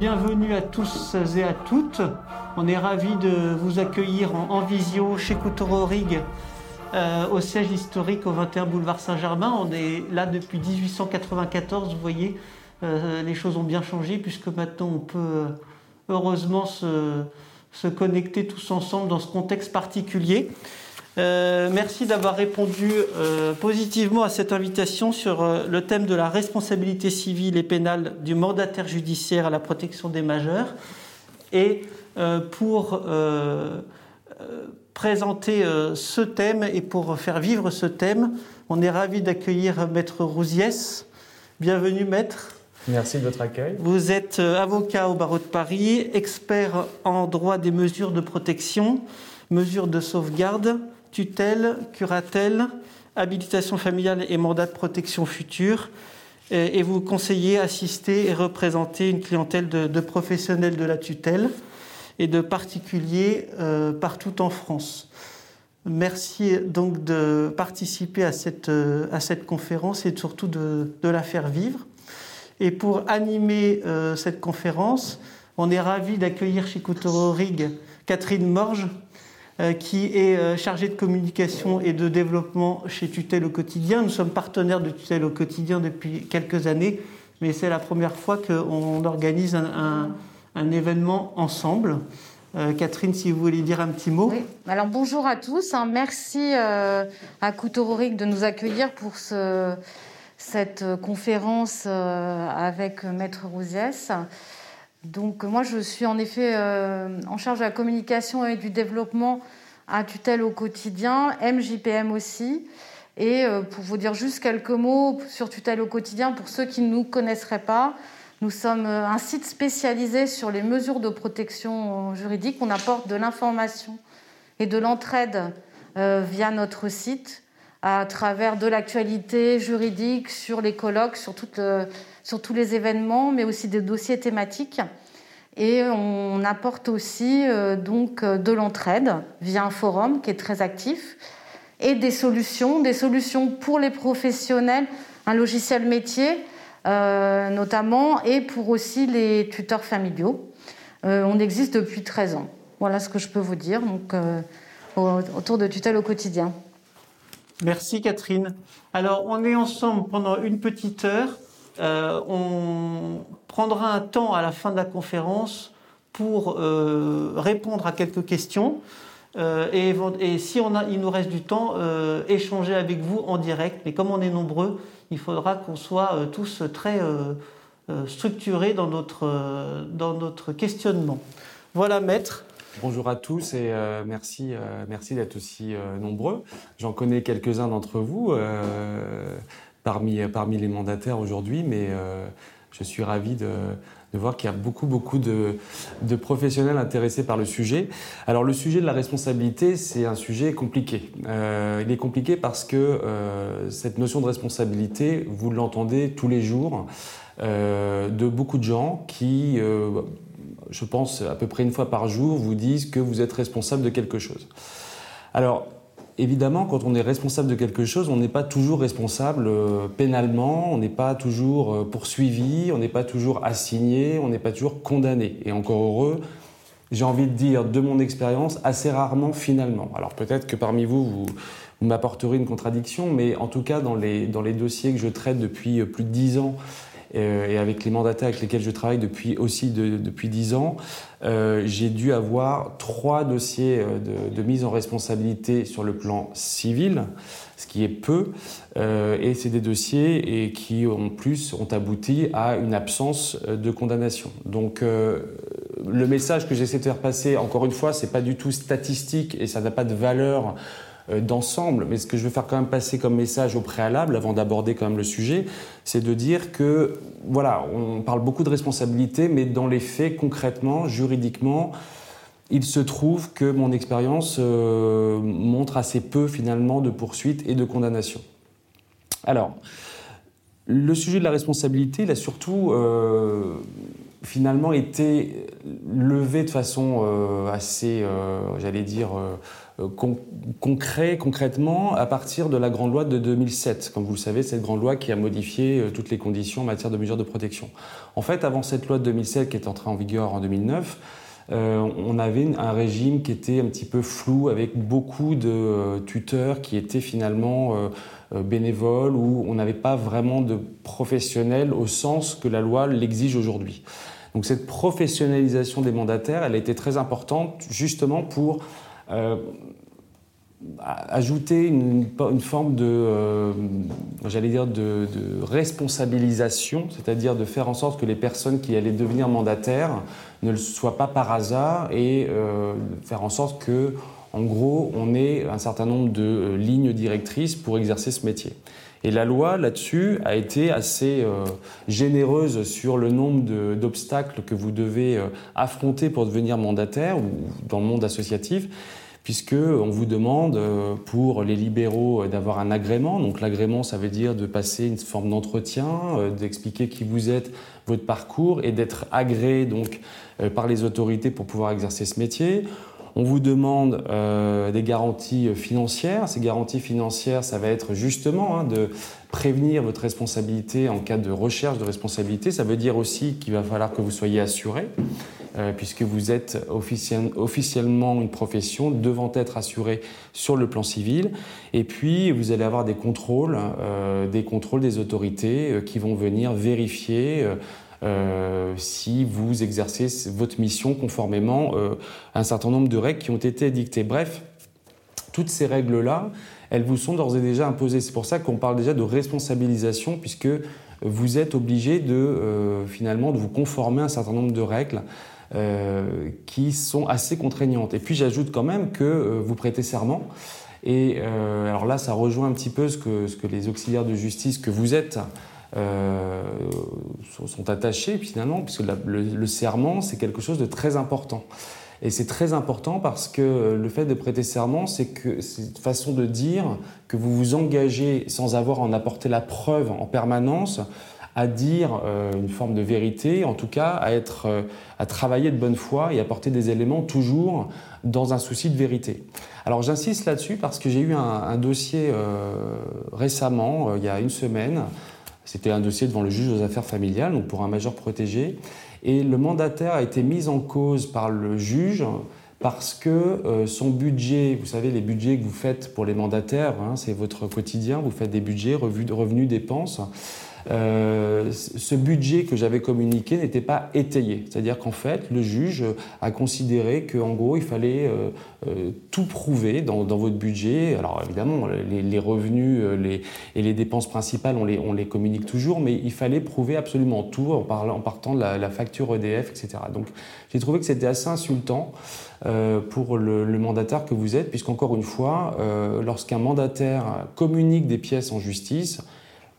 Bienvenue à tous et à toutes. On est ravis de vous accueillir en, visio chez Couturo Rig euh, au siège historique au 21 boulevard Saint-Germain. On est là depuis 1894, vous voyez, euh, les choses ont bien changé puisque maintenant on peut euh, heureusement se, se, connecter tous ensemble dans ce contexte particulier. Merci d'avoir répondu positivement à cette invitation sur le thème de la responsabilité civile et pénale du mandataire judiciaire à la protection des majeurs. Et pour présenter euh, ce thème et pour faire vivre ce thème, on est ravi d'accueillir Maître Rousiès. Bienvenue Maître. Merci de votre accueil. Vous êtes euh, avocat au barreau de Paris, expert en droit des mesures de protection, mesures de sauvegarde, tutelle, curatelle, habilitation familiale et mandat de protection future. Et vous conseillez, assistez et représentez une clientèle de professionnels de la tutelle et de particuliers euh, partout en France. Merci donc de participer à cette, euh, à cette conférence et surtout de, la faire vivre. Et pour animer euh, cette conférence, on est ravi d'accueillir chez Couturo Rig Catherine Morge, qui est chargée de communication et de développement chez Tutelle au quotidien. Nous sommes partenaires de Tutelle au quotidien depuis quelques années, mais c'est la première fois qu'on organise un événement ensemble. Euh, Catherine, si vous voulez dire un petit mot. Oui. Alors bonjour à tous. Hein. Merci euh, à Coutororic de nous accueillir pour ce, cette conférence euh, avec Maître Rousiès. Donc moi, je suis en effet en charge de la communication et du développement à tutelle au quotidien, MJPM aussi. Et pour vous dire juste quelques mots sur tutelle au quotidien, pour ceux qui ne nous connaisseraient pas, nous sommes euh, un site spécialisé sur les mesures de protection juridique. On apporte de l'information et de l'entraide euh, via notre site à travers de l'actualité juridique sur les colloques, sur, sur, tous les événements, mais aussi des dossiers thématiques. Et on apporte aussi euh, donc de l'entraide via un forum qui est très actif et des solutions, des solutions pour les professionnels, un logiciel métier euh, notamment, et pour aussi les tuteurs familiaux. Euh, on existe depuis 13 ans. Voilà ce que je peux vous dire donc, euh, autour de tutelle au quotidien. Merci Catherine. Alors on est ensemble pendant une petite heure. on prendra un temps à la fin de la conférence pour répondre à quelques questions. et, et, si on a, il nous reste du temps, échanger avec vous en direct. Mais comme on est nombreux, il faudra qu'on soit euh, tous très euh, euh, structurés dans notre, dans notre questionnement. Voilà, maître. Bonjour à tous et merci, merci d'être aussi nombreux. J'en connais quelques-uns d'entre vous parmi, parmi les mandataires aujourd'hui, mais je suis ravi de, de voir qu'il y a beaucoup, beaucoup de, de, professionnels intéressés par le sujet. Alors le sujet de la responsabilité, c'est un sujet compliqué. Euh, il est compliqué parce que euh, cette notion de responsabilité, vous l'entendez tous les jours euh, de beaucoup de gens qui, euh, je pense à peu près une fois par jour, vous disent que vous êtes responsable de quelque chose. Alors, évidemment, quand on est responsable de quelque chose, on n'est pas toujours responsable euh, pénalement, on n'est pas toujours euh, poursuivi, on n'est pas toujours assigné, on n'est pas toujours condamné. Et encore heureux, j'ai envie de dire, de mon expérience, assez rarement finalement. Alors peut-être que parmi vous, vous, m'apporterez une contradiction, mais en tout cas, dans les, dans les dossiers que je traite depuis euh, plus de dix ans, et avec les mandataires avec lesquels je travaille depuis aussi depuis dix ans, euh, j'ai dû avoir trois dossiers euh, de, mise en responsabilité sur le plan civil, ce qui est peu, euh, et c'est des dossiers et qui en plus ont abouti à une absence euh, de condamnation. Donc euh, le message que j'essaie de faire passer, encore une fois, c'est pas du tout statistique et ça n'a pas de valeur euh, d'ensemble. Mais ce que je veux faire quand même passer comme message au préalable, avant d'aborder quand même le sujet, c'est de dire que, voilà, on parle beaucoup de responsabilité, mais dans les faits, concrètement, juridiquement, il se trouve que mon expérience euh, montre assez peu finalement de poursuites et de condamnations. Alors, le sujet de la responsabilité, il a surtout euh, finalement été levé de façon assez, j'allais dire, qu'on crée concrètement à partir de la grande loi de 2007. Comme vous le savez, cette grande loi qui a modifié toutes les conditions en matière de mesures de protection. En fait, avant cette loi de 2007 qui est entrée en vigueur en 2009, euh, on avait un régime qui était un petit peu flou avec beaucoup de euh, tuteurs qui étaient finalement euh, bénévoles où on n'avait pas vraiment de professionnels au sens que la loi l'exige aujourd'hui. Donc cette professionnalisation des mandataires, elle a été très importante justement pour ajouter une, forme de, euh, j'allais dire, de, responsabilisation, c'est-à-dire de faire en sorte que les personnes qui allaient devenir mandataires ne le soient pas par hasard et euh, faire en sorte que, en gros, on ait un certain nombre de euh, lignes directrices pour exercer ce métier. Et la loi là-dessus a été assez généreuse sur le nombre d'obstacles que vous devez affronter pour devenir mandataire ou dans le monde associatif puisqu'on vous demande euh, pour les libéraux euh, d'avoir un agrément. Donc l'agrément, ça veut dire de passer une forme d'entretien, euh, d'expliquer qui vous êtes, votre parcours, et d'être agréé donc par les autorités pour pouvoir exercer ce métier. On vous demande des garanties financières. Ces garanties financières, ça va être justement hein, de prévenir votre responsabilité en cas de recherche de responsabilité. Ça veut dire aussi qu'il va falloir que vous soyez assuré. Euh, puisque vous êtes officiellement une profession devant être assurée sur le plan civil. Et puis, vous allez avoir des contrôles, euh, des contrôles des autorités euh, qui vont venir vérifier si vous exercez votre mission conformément à un certain nombre de règles qui ont été dictées. Bref, toutes ces règles-là, elles vous sont d'ores et déjà imposées. C'est pour ça qu'on parle déjà de responsabilisation, puisque vous êtes obligé de finalement de vous conformer à un certain nombre de règles euh, qui sont assez contraignantes. Et puis j'ajoute quand même que euh, vous prêtez serment. Et euh, alors là, ça rejoint un petit peu ce que, ce que les auxiliaires de justice que vous êtes sont, attachés finalement, puisque le, serment, c'est quelque chose de très important. Et c'est très important parce que le fait de prêter serment, c'est que une façon de dire que vous vous engagez sans avoir en apporter la preuve en permanence à dire euh, une forme de vérité, en tout cas à, être, euh, à travailler de bonne foi et apporter des éléments toujours dans un souci de vérité. Alors j'insiste là-dessus parce que j'ai eu un, dossier euh, récemment, il y a une semaine, c'était un dossier devant le juge aux affaires familiales, donc pour un majeur protégé, et le mandataire a été mis en cause par le juge parce que son budget, vous savez, les budgets que vous faites pour les mandataires, hein, c'est votre quotidien, vous faites des budgets, revenus, dépenses. Euh, ce budget que j'avais communiqué n'était pas étayé. C'est-à-dire qu'en fait, le juge a considéré qu'en gros, il fallait euh, euh, tout prouver dans, votre budget. Alors évidemment, les, revenus et les dépenses principales, on les, communique toujours, mais il fallait prouver absolument tout en partant de la, facture EDF, etc. Donc j'ai trouvé que c'était assez insultant. pour le, le, mandataire que vous êtes, puisqu'encore une fois, lorsqu'un mandataire communique des pièces en justice,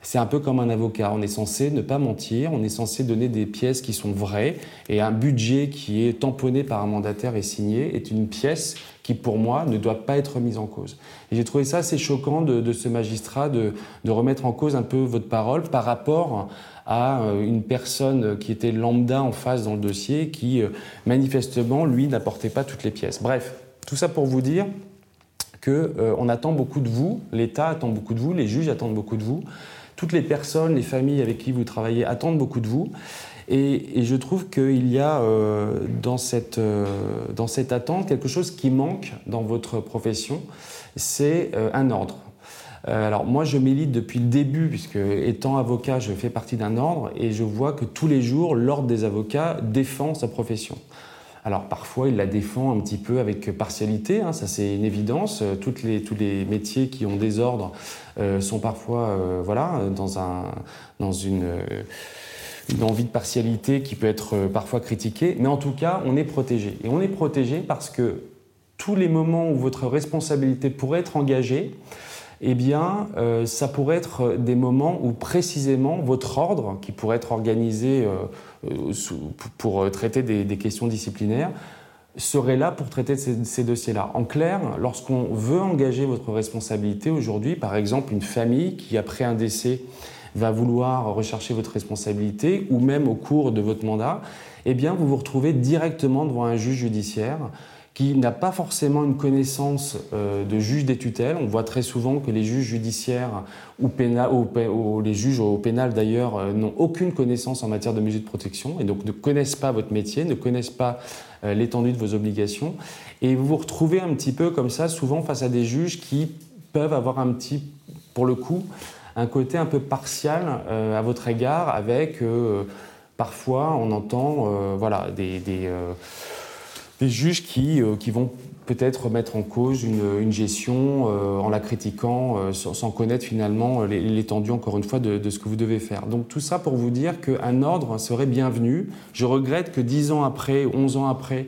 c'est un peu comme un avocat. On est censé ne pas mentir, on est censé donner des pièces qui sont vraies, et un budget qui est tamponné par un mandataire et signé est une pièce qui, pour moi, ne doit pas être mise en cause. Et j'ai trouvé ça assez choquant de, ce magistrat de, remettre en cause un peu votre parole par rapport à euh, une personne qui était lambda en face dans le dossier, qui euh, manifestement, lui, n'apportait pas toutes les pièces. Bref, tout ça pour vous dire qu'on euh, attend beaucoup de vous, l'État attend beaucoup de vous, les juges attendent beaucoup de vous toutes les personnes, les familles avec qui vous travaillez attendent beaucoup de vous. Et, je trouve qu'il y a euh, dans, cette, euh, dans cette attente quelque chose qui manque dans votre profession, c'est euh, un ordre. alors moi je milite depuis le début, puisque étant avocat, je fais partie d'un ordre, et je vois que tous les jours, l'ordre des avocats défend sa profession. Alors parfois, il la défend un petit peu avec partialité, hein, ça c'est une évidence. Euh, toutes les, tous les métiers qui ont des ordres euh, sont parfois euh, voilà, dans, un, dans une, une, envie de partialité qui peut être parfois critiquée. Mais en tout cas, on est protégé. Et on est protégé parce que tous les moments où votre responsabilité pourrait être engagée, eh bien, ça pourrait être des moments où précisément votre ordre, qui pourrait être organisé euh, pour euh, traiter des, questions disciplinaires serait là pour traiter ces, ces dossiers-là. En clair, lorsqu'on veut engager votre responsabilité aujourd'hui, par exemple une famille qui, après un décès, va vouloir rechercher votre responsabilité, ou même au cours de votre mandat, eh bien, vous vous retrouvez directement devant un juge judiciaire qui n'a pas forcément une connaissance euh, de juge des tutelles. On voit très souvent que les juges judiciaires ou, ou, les juges au pénal d'ailleurs euh, n'ont aucune connaissance en matière de mesures de protection et donc ne connaissent pas votre métier, ne connaissent pas euh, l'étendue de vos obligations. Et vous vous retrouvez un petit peu comme ça, souvent face à des juges qui peuvent avoir un petit, pour le coup, un côté un peu partial à votre égard avec parfois on entend voilà, des des juges qui, euh, qui vont peut-être mettre en cause une, gestion euh, en la critiquant euh, sans, connaître finalement l'étendue, encore une fois, de, ce que vous devez faire. Donc tout ça pour vous dire qu'un ordre serait bienvenu. Je regrette que dix ans après, onze ans après,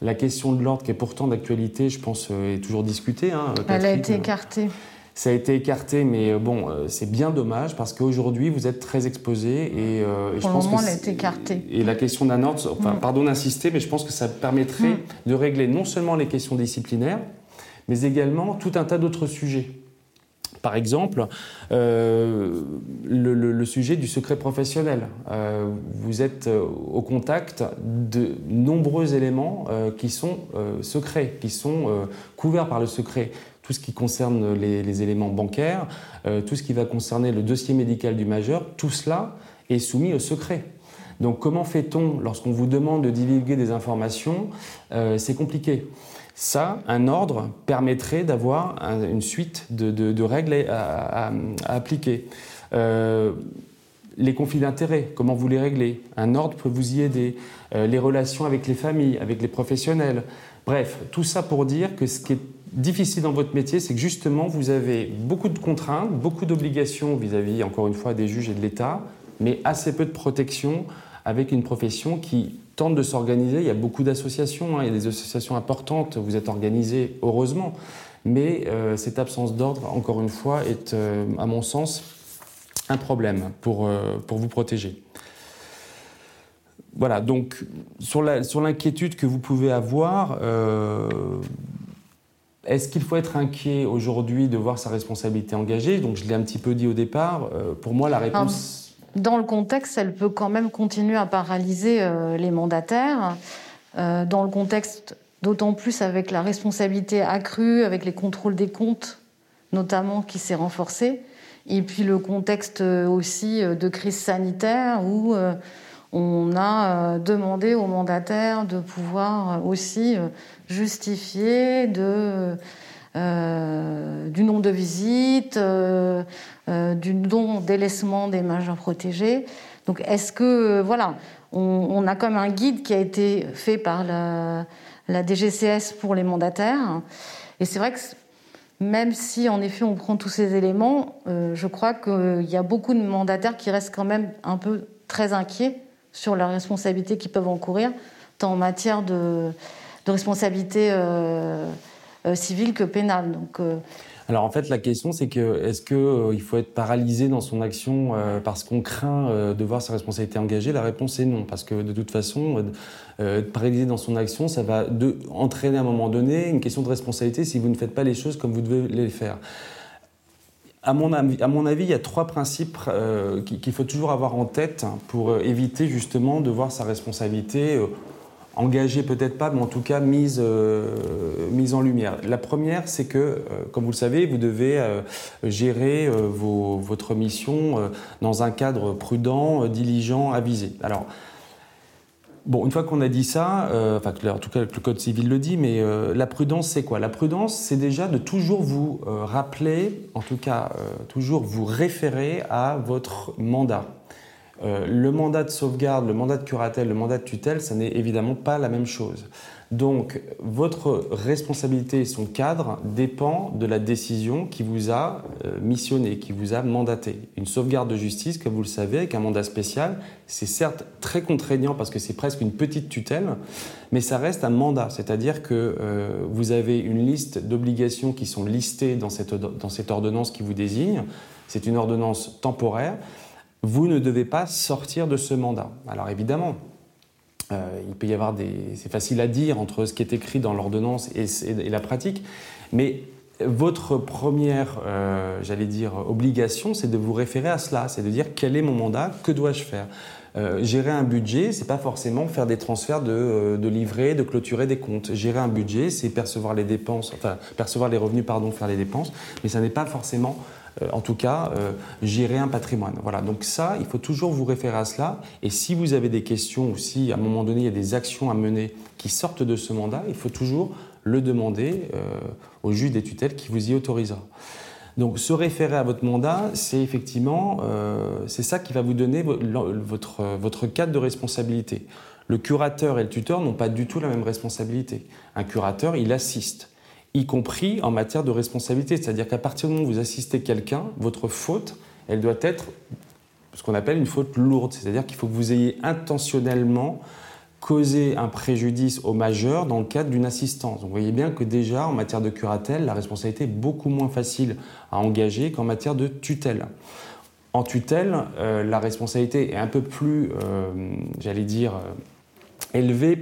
la question de l'ordre, qui est pourtant d'actualité, je pense, est toujours discutée. Hein, Elle a été écartée. Ça a été écarté, mais euh, bon, euh, c'est bien dommage parce qu'aujourd'hui, vous êtes très exposé et, euh, je pense que elle a été écartée. Et la question d'un ordre, enfin, mm. pardon d'insister, mais je pense que ça permettrait mm. de régler non seulement les questions disciplinaires, mais également tout un tas d'autres sujets. Par exemple, le, sujet du secret professionnel. vous êtes au contact de nombreux éléments qui sont secrets, qui sont couverts par le secret tout ce qui concerne les, éléments bancaires, euh, tout ce qui va concerner le dossier médical du majeur, tout cela est soumis au secret. Donc comment fait-on lorsqu'on vous demande de divulguer des informations euh, C'est compliqué. Ça, un ordre permettrait d'avoir une suite de, règles à, appliquer. Euh, les conflits d'intérêts, comment vous les réglez? Un ordre peut vous y aider. les relations avec les familles, avec les professionnels. Bref, tout ça pour dire que ce qui est difficile dans votre métier, c'est que justement, vous avez beaucoup de contraintes, beaucoup d'obligations vis-à-vis, encore une fois, des juges et de l'État, mais assez peu de protection avec une profession qui tente de s'organiser. Il y a beaucoup d'associations, hein, il y a des associations importantes, vous êtes organisés, heureusement, mais euh, cette absence d'ordre, encore une fois, est, euh, à mon sens, un problème pour, euh, pour vous protéger. Voilà, donc sur l'inquiétude sur que vous pouvez avoir, est-ce qu'il faut être inquiet aujourd'hui de voir sa responsabilité engagée? Donc je l'ai un petit peu dit au départ. Euh, pour moi, la réponse... Dans le contexte, elle peut quand même continuer à paralyser euh, les mandataires. Euh, dans le contexte, d'autant plus avec la responsabilité accrue, avec les contrôles des comptes, notamment, qui s'est renforcé. Et puis le contexte aussi de crise sanitaire où on a demandé aux mandataires de pouvoir aussi justifié de, euh, du nombre de visites, euh, euh, du don délaissement des majeurs protégés. Donc est-ce que, voilà, on, a comme un guide qui a été fait par la DGCS pour les mandataires. Et c'est vrai que même si en effet on prend tous ces éléments, je crois qu'il y a beaucoup de mandataires qui restent quand même un peu très inquiets sur leurs responsabilités qu'ils peuvent encourir, tant en matière de, responsabilité euh, euh, civile que pénale. Donc, euh, alors en fait, la question c'est que est-ce qu'il faut être paralysé dans son action parce qu'on craint de voir sa responsabilité engagée? La réponse est non, parce que de toute façon, être paralysé dans son action, ça va de, entraîner à un moment donné une question de responsabilité si vous ne faites pas les choses comme vous devez les faire. À mon, avis, il y a trois principes qu'il faut toujours avoir en tête pour éviter justement de voir sa responsabilité engagée peut-être pas, mais en tout cas mise, euh, mise en lumière. La première, c'est que, euh, comme vous le savez, vous devez euh, gérer votre mission dans un cadre prudent, diligent, avisé. Alors, Bon, une fois qu'on a dit ça, enfin, en tout cas le Code civil le dit, mais la prudence, c'est quoi? La prudence, c'est déjà de toujours vous rappeler, en tout cas toujours vous référer à votre mandat. Euh, le mandat de sauvegarde, le mandat de curatelle, le mandat de tutelle, ça n'est évidemment pas la même chose. Donc, votre responsabilité et son cadre dépend de la décision qui vous a euh, missionné, qui vous a mandaté. Une sauvegarde de justice, comme vous le savez, avec un mandat spécial, c'est certes très contraignant parce que c'est presque une petite tutelle, mais ça reste un mandat. C'est-à-dire que euh, vous avez une liste d'obligations qui sont listées dans cette, dans cette ordonnance qui vous désigne. C'est une ordonnance temporaire vous ne devez pas sortir de ce mandat. Alors évidemment, euh, il peut y avoir des... C'est facile à dire entre ce qui est écrit dans l'ordonnance et, la pratique, mais votre première, euh, j'allais dire, obligation, c'est de vous référer à cela, c'est de dire quel est mon mandat, que dois-je faire? Euh, gérer un budget, c'est pas forcément faire des transferts de, de livrer, de clôturer des comptes. Gérer un budget, c'est percevoir les dépenses, enfin percevoir les revenus, pardon, faire les dépenses, mais ça n'est pas forcément en tout cas, gérer un patrimoine. Voilà, donc ça, il faut toujours vous référer à cela. Et si vous avez des questions ou si à un moment donné il y a des actions à mener qui sortent de ce mandat, il faut toujours le demander au juge des tutelles qui vous y autorisera. Donc se référer à votre mandat, c'est effectivement euh, c'est ça qui va vous donner votre, votre cadre de responsabilité. Le curateur et le tuteur n'ont pas du tout la même responsabilité. Un curateur, il assiste, y compris en matière de responsabilité. C'est-à-dire qu'à partir du moment où vous assistez quelqu'un, votre faute, elle doit être ce qu'on appelle une faute lourde. C'est-à-dire qu'il faut que vous ayez intentionnellement causer un préjudice au majeur dans le cadre d'une assistance. vous voyez bien que déjà, en matière de curatelle, la responsabilité est beaucoup moins facile à engager qu'en matière de tutelle. En tutelle, euh, la responsabilité est un peu plus, euh, j'allais dire, euh, élevée,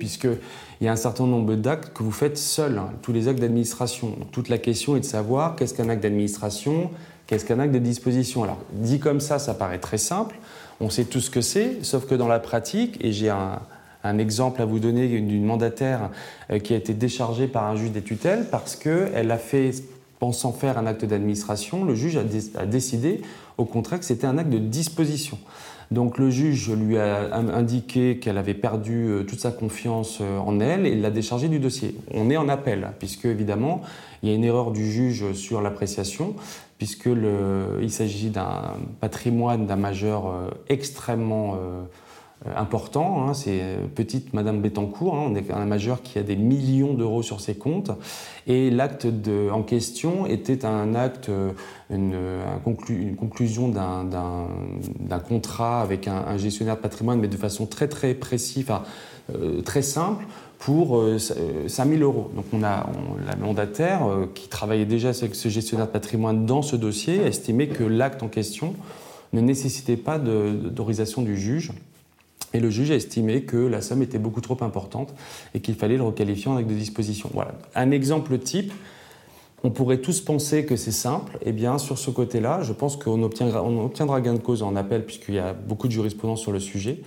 puisqu'il y a un certain nombre d'actes que vous faites seul, hein, tous les actes d'administration. Toute la question est de savoir qu'est-ce qu'un acte d'administration, qu'est-ce qu'un acte de disposition. Alors, dit comme ça, ça paraît très simple, on sait tout ce que c'est, sauf que dans la pratique, et j'ai un, un exemple à vous donner d'une mandataire euh, qui a été déchargée par un juge des tutelles parce qu'elle a fait, pensant faire un acte d'administration, le juge a, décidé au contraire que c'était un acte de disposition. Donc le juge lui a indiqué qu'elle avait perdu euh, toute sa confiance euh, en elle et l'a déchargée du dossier. On est en appel, puisque évidemment, il y a une erreur du juge sur l'appréciation, puisqu'il s'agit d'un patrimoine d'un majeur extrêmement euh, important. Hein, c'est euh, petite Madame Bettencourt. Hein, on est un majeur qui a des millions d'euros sur ses comptes. Et l'acte en question était un acte, euh, une, conclusion d'un contrat avec un, gestionnaire de patrimoine, mais de façon très très précise, enfin, très simple pour 5000 euros. Donc on a la mandataire qui travaillait déjà avec ce gestionnaire de patrimoine dans ce dossier a estimé que l'acte en question ne nécessitait pas d'autorisation du juge et le juge a estimé que la somme était beaucoup trop importante et qu'il fallait le requalifier en acte de disposition. Voilà. Un exemple type, on pourrait tous penser que c'est simple. Eh bien, sur ce côté-là, je pense qu'on obtiendra, gain de cause en appel puisqu'il y a beaucoup de jurisprudence sur le sujet.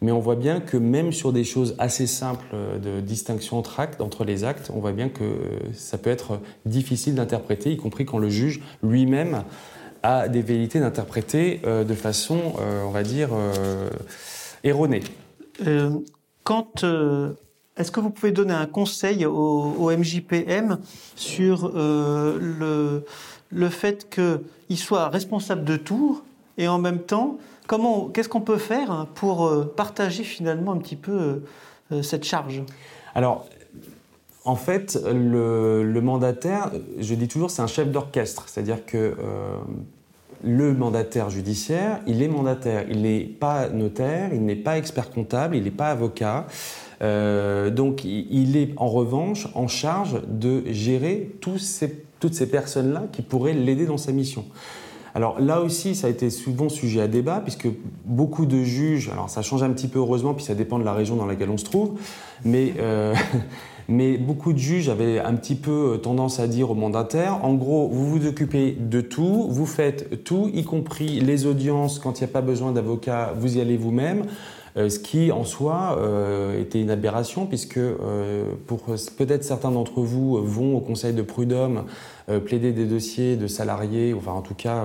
Mais on voit bien que même sur des choses assez simples de distinction entre actes, entre les actes, on voit bien que ça peut être difficile d'interpréter, y compris quand le juge lui-même a des velléités d'interpréter euh, de façon, euh, on va dire, euh, erroné. Euh, quand euh, est-ce que vous pouvez donner un conseil au, MJPM sur euh, le, le fait qu'il soit responsable de tout et en même temps, comment, qu'est-ce qu'on peut faire pour partager finalement un petit peu cette charge? Alors, en fait, le, le, mandataire, je dis toujours, c'est un chef d'orchestre, c'est-à-dire que le mandataire judiciaire, il est mandataire, il n'est pas notaire, il n'est pas expert comptable, il n'est pas avocat. Euh, donc il est en revanche en charge de gérer toutes ces personnes-là qui pourraient l'aider dans sa mission. Alors là aussi, ça a été souvent sujet à débat, puisque beaucoup de juges, alors ça change un petit peu heureusement, puis ça dépend de la région dans laquelle on se trouve, mais euh, Mais beaucoup de juges avaient un petit peu euh, tendance à dire aux mandataires, en gros, vous vous occupez de tout, vous faites tout, y compris les audiences, quand il n'y a pas besoin d'avocat, vous y allez vous-même. Euh, ce qui en soi euh, était une aberration puisque pour peut-être certains d'entre vous vont au conseil de prud'homme plaider des dossiers de salariés, enfin en tout cas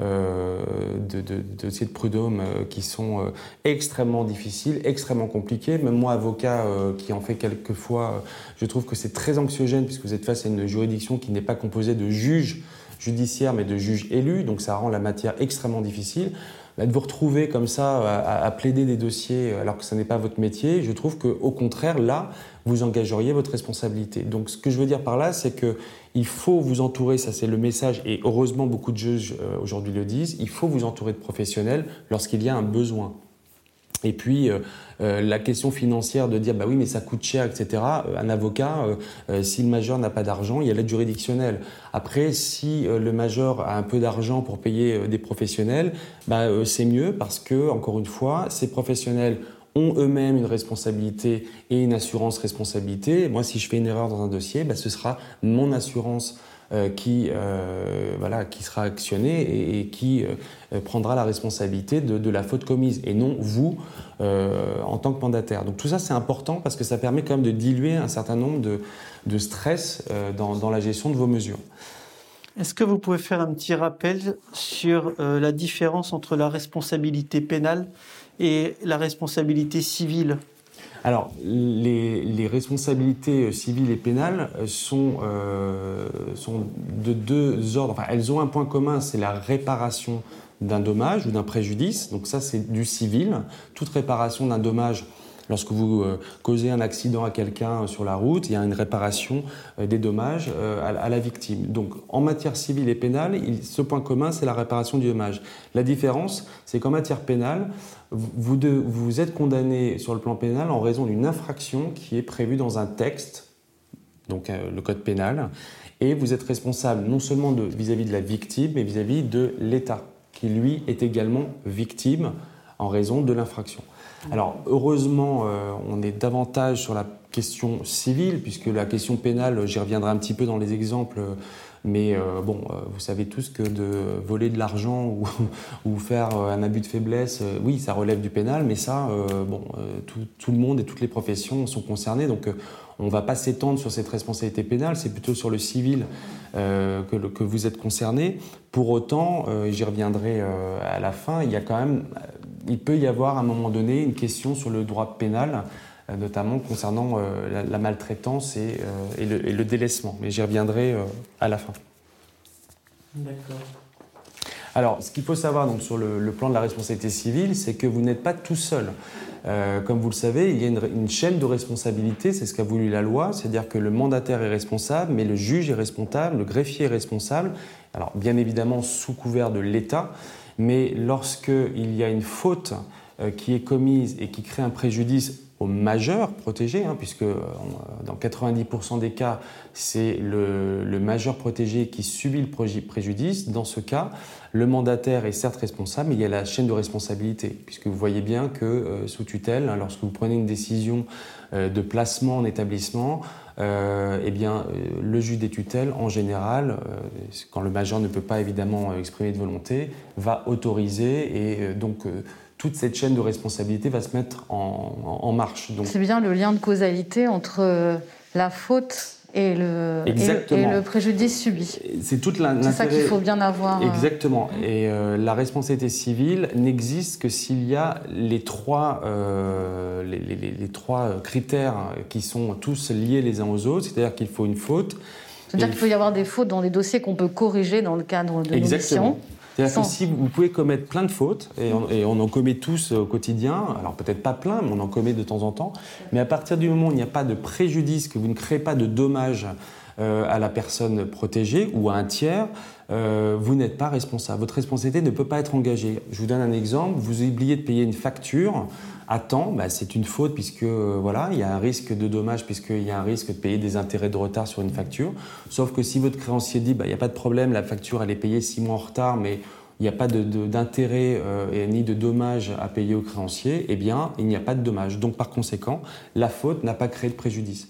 de, de, dossiers de prud'homme euh, qui sont euh, extrêmement difficiles, extrêmement compliqués. Même moi, avocat qui en fait quelques fois, je trouve que c'est très anxiogène puisque vous êtes face à une juridiction qui n'est pas composée de juges judiciaires mais de juges élus, donc ça rend la matière extrêmement difficile. Bah, de vous retrouver comme ça à, à, plaider des dossiers alors que ce n'est pas votre métier, je trouve qu'au contraire, là, vous engageriez votre responsabilité. Donc ce que je veux dire par là, c'est que il faut vous entourer, ça c'est le message, et heureusement beaucoup de juges euh, aujourd'hui le disent, il faut vous entourer de professionnels lorsqu'il y a un besoin. Et puis, euh, euh, la question financière de dire, bah oui, mais ça coûte cher, etc. un avocat, si le majeur n'a pas d'argent, il y a l'aide juridictionnelle. Après, si le majeur a un peu d'argent pour payer des professionnels, bah, c'est mieux parce que, encore une fois, ces professionnels ont eux-mêmes une responsabilité et une assurance responsabilité. Moi, si je fais une erreur dans un dossier, bah, ce sera mon assurance qui, voilà, qui sera actionné et, qui prendra la responsabilité de, la faute commise, et non vous en tant que mandataire. Donc tout ça, c'est important parce que ça permet quand même de diluer un certain nombre de, stress dans la gestion de vos mesures. Est-ce que vous pouvez faire un petit rappel sur euh, la différence entre la responsabilité pénale et la responsabilité civile? Alors, les, responsabilités euh, civiles et pénales euh, sont, sont de deux ordres. Enfin, elles ont un point commun, c'est la réparation d'un dommage ou d'un préjudice. Donc ça, c'est du civil. Toute réparation d'un dommage Lorsque vous euh, causez un accident à quelqu'un sur la route, il y a une réparation euh, des dommages euh, à la victime. Donc en matière civile et pénale, ce point commun, c'est la réparation du dommage. La différence, c'est qu'en matière pénale, vous, êtes condamné sur le plan pénal en raison d'une infraction qui est prévue dans un texte, donc le code pénal, et vous êtes responsable non seulement vis-à-vis -vis de la victime, mais vis-à-vis -vis de l'État, qui lui est également victime en raison de l'infraction. Alors heureusement, euh, on est davantage sur la question civile, puisque la question pénale, j'y reviendrai un petit peu dans les exemples, mais euh, bon, euh, vous savez tous que de voler de l'argent ou, faire un abus de faiblesse, oui, ça relève du pénal, mais ça, bon, tout, le monde et toutes les professions sont concernés, donc on ne va pas s'étendre sur cette responsabilité pénale, c'est plutôt sur le civil que, vous êtes concerné. Pour autant, j'y reviendrai à la fin, il y a quand même il peut y avoir à un moment donné une question sur le droit pénal, euh, notamment concernant euh, la, maltraitance euh, et, le, délaissement. Mais j'y reviendrai à la fin. D'accord. Alors, ce qu'il faut savoir donc, sur le, plan de la responsabilité civile, c'est que vous n'êtes pas tout seul. comme vous le savez, il y a une, une chaîne de responsabilité, c'est ce qu'a voulu la loi, c'est-à-dire que le mandataire est responsable, mais le juge est responsable, le greffier est responsable, alors bien évidemment sous couvert de l'État, mais lorsqu'il y a une faute euh, qui est commise et qui crée un préjudice au majeur protégé, hein, puisque euh, dans 90% des cas, c'est le, majeur protégé qui subit le préjudice. Dans ce cas, le mandataire est certes responsable, mais il y a la chaîne de responsabilité, puisque vous voyez bien que euh, sous tutelle, hein, lorsque vous prenez une décision de placement en établissement, euh, eh bien, euh, le juge des tutelles, en général, euh, quand le majeur ne peut pas évidemment exprimer de volonté, va autoriser et donc toute cette chaîne de responsabilité va se mettre en, marche. C'est bien le lien de causalité entre la faute et le, et le, préjudice subi. C'est toute C'est ça qu'il faut bien avoir. Euh, Exactement. Et euh, la responsabilité civile n'existe que s'il y a les trois, euh, les, les, trois critères qui sont tous liés les uns aux autres, c'est-à-dire qu'il faut une faute. C'est-à-dire qu'il peut y avoir des fautes dans les dossiers qu'on peut corriger dans le cadre de Exactement. C'est-à-dire que si vous pouvez commettre plein de fautes, et on, en commet tous au quotidien, alors peut-être pas plein, mais on en commet de temps en temps, mais à partir du moment où il n'y a pas de préjudice, que vous ne créez pas de dommages euh, à la personne protégée ou à un tiers, euh, vous n'êtes pas responsable. Votre responsabilité ne peut pas être engagée. Je vous donne un exemple, vous oubliez de payer une facture à temps, bah, c'est une faute puisque euh, voilà, il y a un risque de dommage puisqu'il y a un risque de payer des intérêts de retard sur une facture. Sauf que si votre créancier dit, bah, il n'y a pas de problème, la facture elle est payée six mois en retard, mais il n'y a pas d'intérêt euh, ni de dommage à payer au créancier, eh bien, il n'y a pas de dommage. Donc, par conséquent, la faute n'a pas créé de préjudice.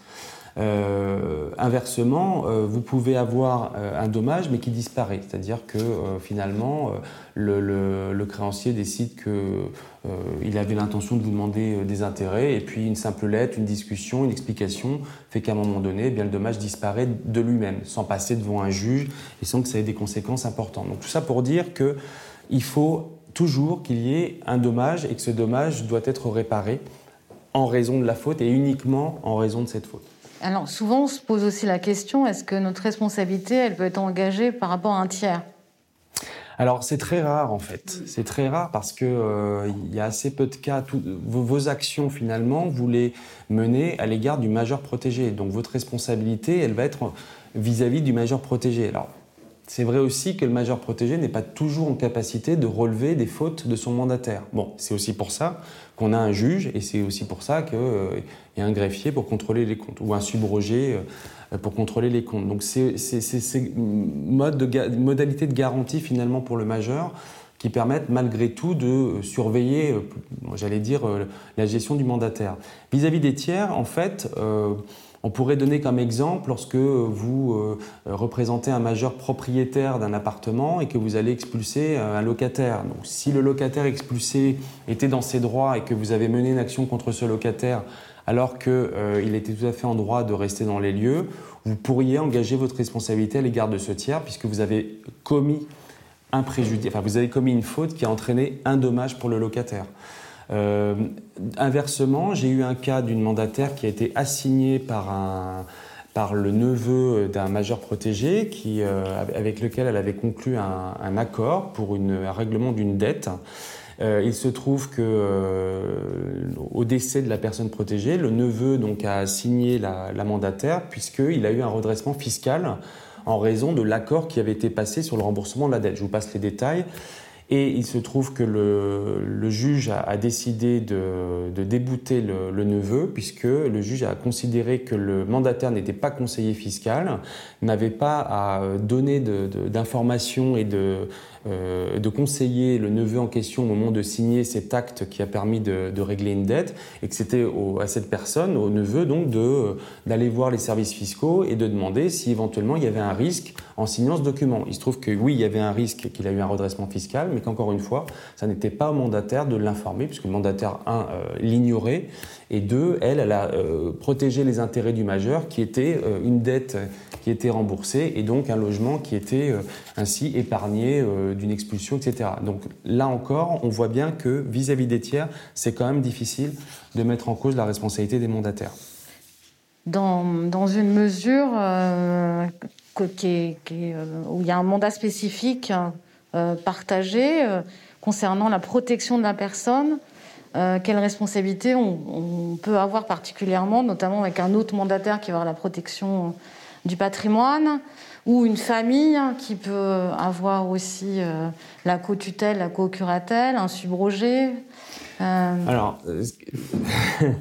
Euh, inversement, euh, vous pouvez avoir euh, un dommage mais qui disparaît, c'est-à-dire que finalement le, créancier décide qu'il avait l'intention de vous demander des intérêts et puis une simple lettre, une discussion, une explication fait qu'à un moment donné, eh le dommage disparaît de lui-même, sans passer devant un juge et sans que ça ait des conséquences importantes. Donc tout ça pour dire qu'il faut toujours qu'il y ait un dommage et que ce dommage doit être réparé en raison de la faute et uniquement en raison de cette faute. Alors souvent, on se pose aussi la question est-ce que notre responsabilité, elle peut être engagée par rapport à un tiers? Alors c'est très rare en fait, c'est très rare parce que euh, y a assez peu de cas. vos, actions finalement, vous les menez à l'égard du majeur protégé. Donc votre responsabilité, elle va être vis-à-vis du majeur protégé. C'est vrai aussi que le majeur protégé n'est pas toujours en capacité de relever des fautes de son mandataire. Bon, c'est aussi pour ça qu'on a un juge et c'est aussi pour ça qu'il euh, y a un greffier pour contrôler les comptes ou un subrogé euh, pour contrôler les comptes. Donc c'est ces modalités de garantie finalement pour le majeur qui permettent malgré tout de surveiller, euh, j'allais dire, la gestion du mandataire. Vis-à-vis des tiers, en fait, on On pourrait donner comme exemple lorsque vous euh, représentez un majeur propriétaire d'un appartement et que vous allez expulser un locataire. Donc, si le locataire expulsé était dans ses droits et que vous avez mené une action contre ce locataire alors qu'il était tout à fait en droit de rester dans les lieux, vous pourriez engager votre responsabilité à l'égard de ce tiers puisque vous avez commis un préjudice, vous avez commis une faute qui a entraîné un dommage pour le locataire. Euh, inversement, j'ai eu un cas d'une mandataire qui a été assignée par, un, le neveu d'un majeur protégé qui, euh, avec lequel elle avait conclu un, accord pour un règlement d'une dette. Euh, il se trouve que au décès de la personne protégée, le neveu donc a signé la, la mandataire puisqu'il a eu un redressement fiscal en raison de l'accord qui avait été passé sur le remboursement de la dette. Je vous passe les détails. Et il se trouve que le, juge a, décidé de, débouter le, neveu, puisque le juge a considéré que le mandataire n'était pas conseiller fiscal, n'avait pas à donner d'informations et de, euh, de conseiller le neveu en question au moment de signer cet acte qui a permis de, régler une dette, et que c'était à cette personne, au neveu, donc d'aller voir les services fiscaux et de demander si éventuellement il y avait un risque en signant ce document. Il se trouve que oui, il y avait un risque qu'il a eu un redressement fiscal, mais qu'encore une fois, ça n'était pas au mandataire de l'informer, puisque le mandataire, un, euh, l'ignorait, et deux, elle, elle a euh, protégé les intérêts du majeur, qui était une dette qui était remboursée, et donc un logement qui était ainsi épargné d'une expulsion, etc. Donc là encore, on voit bien que vis-à-vis des tiers, c'est quand même difficile de mettre en cause la responsabilité des mandataires. Dans, dans une mesure euh, qui euh, où il y a un mandat spécifique euh, partagé concernant la protection de la personne, quelle responsabilité on, on, peut avoir particulièrement, notamment avec un autre mandataire qui va avoir la protection du patrimoine ou une famille qui peut avoir aussi euh, la co-tutelle, la co-curatelle, un subrogé. Euh, Alors, euh,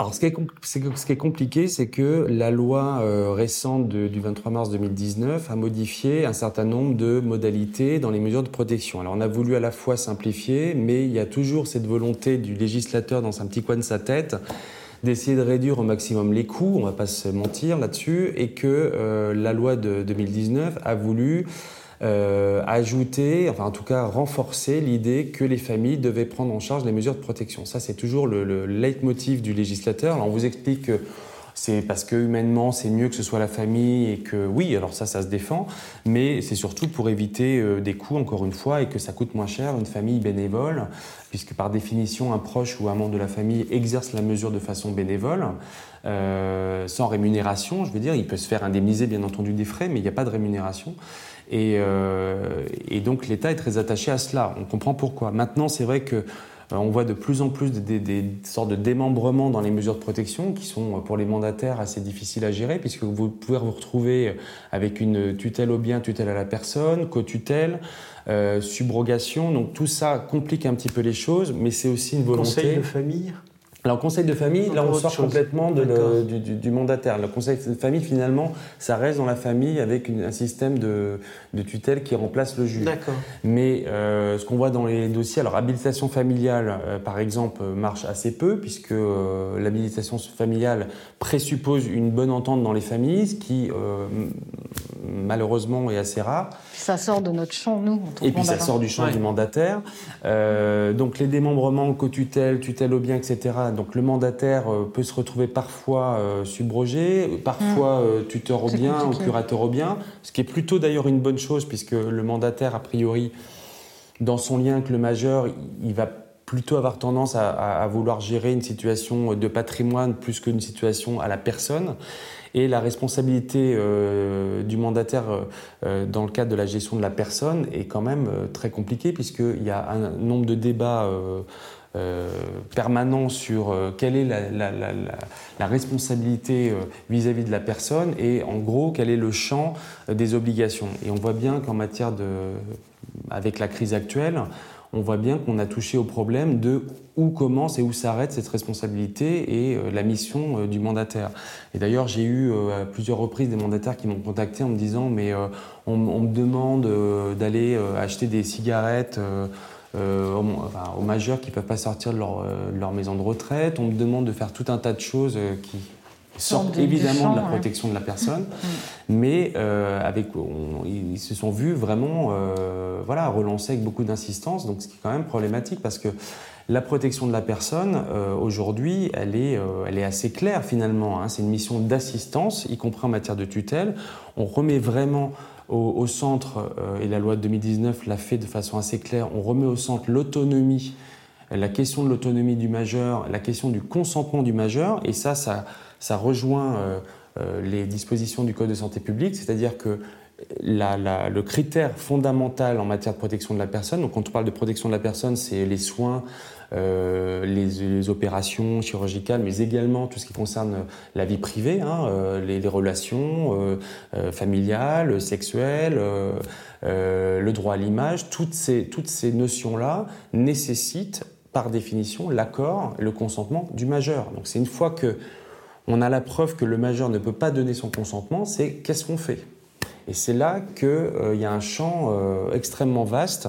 Alors, ce est, ce qui est compliqué, c'est que la loi récente du 23 mars 2019 a modifié un certain nombre de modalités dans les mesures de protection. Alors, on a voulu à la fois simplifier, mais il y a toujours cette volonté du législateur dans un petit coin de sa tête d'essayer de réduire au maximum les coûts, on va pas se mentir là-dessus, et que euh, la loi de 2019 a voulu euh, ajouter, enfin en tout cas renforcer l'idée que les familles devaient prendre en charge les mesures de protection. Ça, c'est toujours le, le leitmotiv du législateur. Alors on vous explique que c'est parce que humainement c'est mieux que ce soit la famille et que oui, alors ça, ça se défend, mais c'est surtout pour éviter euh, des coûts, encore une fois, et que ça coûte moins cher une famille bénévole, puisque par définition, un proche ou un membre de la famille exerce la mesure de façon bénévole. Euh, sans rémunération, je veux dire, il peut se faire indemniser bien entendu des frais, mais il n'y a pas de rémunération. Et, euh, et donc l'État est très attaché à cela. On comprend pourquoi. Maintenant, c'est vrai que on voit de plus en plus des, sortes de démembrements dans les mesures de protection qui sont euh, pour les mandataires assez difficiles à gérer puisque vous pouvez vous retrouver avec une tutelle au bien, tutelle à la personne, co-tutelle, euh, subrogation. Donc tout ça complique un petit peu les choses, mais c'est aussi une volonté. Conseil de famille? Alors, conseil de famille, là, on sort complètement du, mandataire. Le conseil de famille, finalement, ça reste dans la famille avec un système de, tutelle qui remplace le juge. D'accord. Mais euh, ce qu'on voit dans les dossiers, alors, habilitation familiale, euh, par exemple, marche assez peu, puisque euh, l'habilitation familiale présuppose une bonne entente dans les familles, ce qui, malheureusement, est assez rare. Ça sort de notre champ, nous. Et puis, ça sort du champ du mandataire. donc, les démembrements, co-tutelle, tutelle au bien, etc., donc le mandataire euh, peut se retrouver parfois euh, subrogé, parfois euh, tuteur au bien ou curateur au bien, ce qui est plutôt d'ailleurs une bonne chose puisque le mandataire, a priori, dans son lien avec le majeur, il va plutôt avoir tendance à, vouloir gérer une situation de patrimoine plus qu'une situation à la personne. Et la responsabilité du mandataire dans le cadre de la gestion de la personne est quand même très compliquée puisqu'il y a un nombre de débats euh, permanent sur euh, quelle est la, responsabilité euh, vis-à-vis de la personne et en gros quel est le champ des obligations. Et on voit bien qu'en matière de, avec la crise actuelle, on voit bien qu'on a touché au problème de où commence et où s'arrête cette responsabilité et la mission du mandataire. Et d'ailleurs, j'ai eu à plusieurs reprises des mandataires qui m'ont contacté en me disant mais on, me demande d'aller acheter des cigarettes euh, aux, majeurs qui ne peuvent pas sortir de leur, euh, maison de retraite. On me demande de faire tout un tas de choses euh, qui, sortent évidemment de la protection de la personne, mm. mais euh, avec, ils se sont vus vraiment euh, voilà, relancés avec beaucoup d'insistance, donc ce qui est quand même problématique parce que la protection de la personne, euh, aujourd'hui, elle, est, elle est assez claire finalement. Hein. C'est une mission d'assistance, y compris en matière de tutelle. On remet vraiment au, au centre, et la loi de 2019 l'a fait de façon assez claire, on remet au centre l'autonomie la question de l'autonomie du majeur, la question du consentement du majeur, et ça, ça, ça rejoint euh, euh, les dispositions du Code de santé publique, c'est-à-dire que le critère fondamental en matière de protection de la personne, donc quand on parle de protection de la personne, c'est les soins, euh, les, opérations chirurgicales, mais également tout ce qui concerne la vie privée, hein, les, relations familiales, sexuelles, le droit à l'image, toutes ces, toutes ces notions-là nécessitent par définition l'accord, le consentement du majeur. Donc c'est une fois que on a la preuve que le majeur ne peut pas donner son consentement, c'est qu'est-ce qu'on fait? Et c'est là qu'il euh, y a un champ euh, extrêmement vaste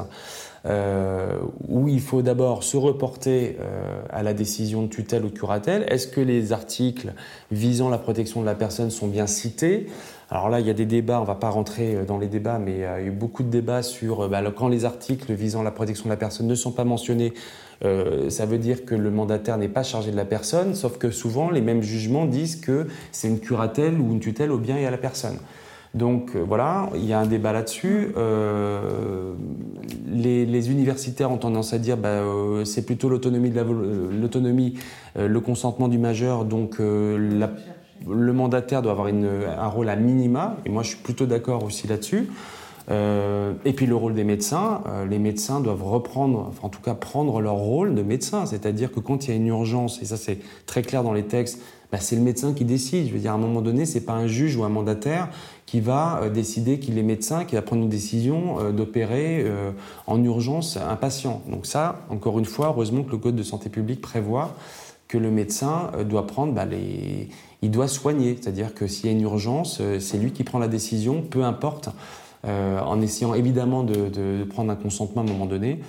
euh, où il faut d'abord se reporter à la décision de tutelle ou de curatelle. Est-ce que les articles visant la protection de la personne sont bien cités? Alors là, il y a des débats, on ne va pas rentrer dans les débats, mais il y a eu beaucoup de débats sur bah, quand les articles visant la protection de la personne ne sont pas mentionnés, euh, ça veut dire que le mandataire n'est pas chargé de la personne, sauf que souvent les mêmes jugements disent que c'est une curatelle ou une tutelle au bien et à la personne. Donc euh, voilà, il y a un débat là-dessus. Euh, les, universitaires ont tendance à dire bah, c'est plutôt l'autonomie, l'autonomie, le consentement du majeur, donc le mandataire doit avoir un rôle à minima, et moi je suis plutôt d'accord aussi là-dessus. Euh, et puis le rôle des médecins, euh, les médecins doivent reprendre, enfin en tout cas prendre leur rôle de médecin, c'est-à-dire que quand il y a une urgence, et ça c'est très clair dans les textes, bah, c'est le médecin qui décide. Je veux dire, à un moment donné, c'est pas un juge ou un mandataire qui va euh, décider qu'il est médecin, qui va prendre une décision d'opérer en urgence un patient. Donc ça, encore une fois, heureusement que le Code de santé publique prévoit que le médecin doit prendre bah. Il doit soigner, c'est-à-dire que s'il y a une urgence, c'est lui qui prend la décision, peu importe en essayant évidemment de, prendre un consentement à un moment donné.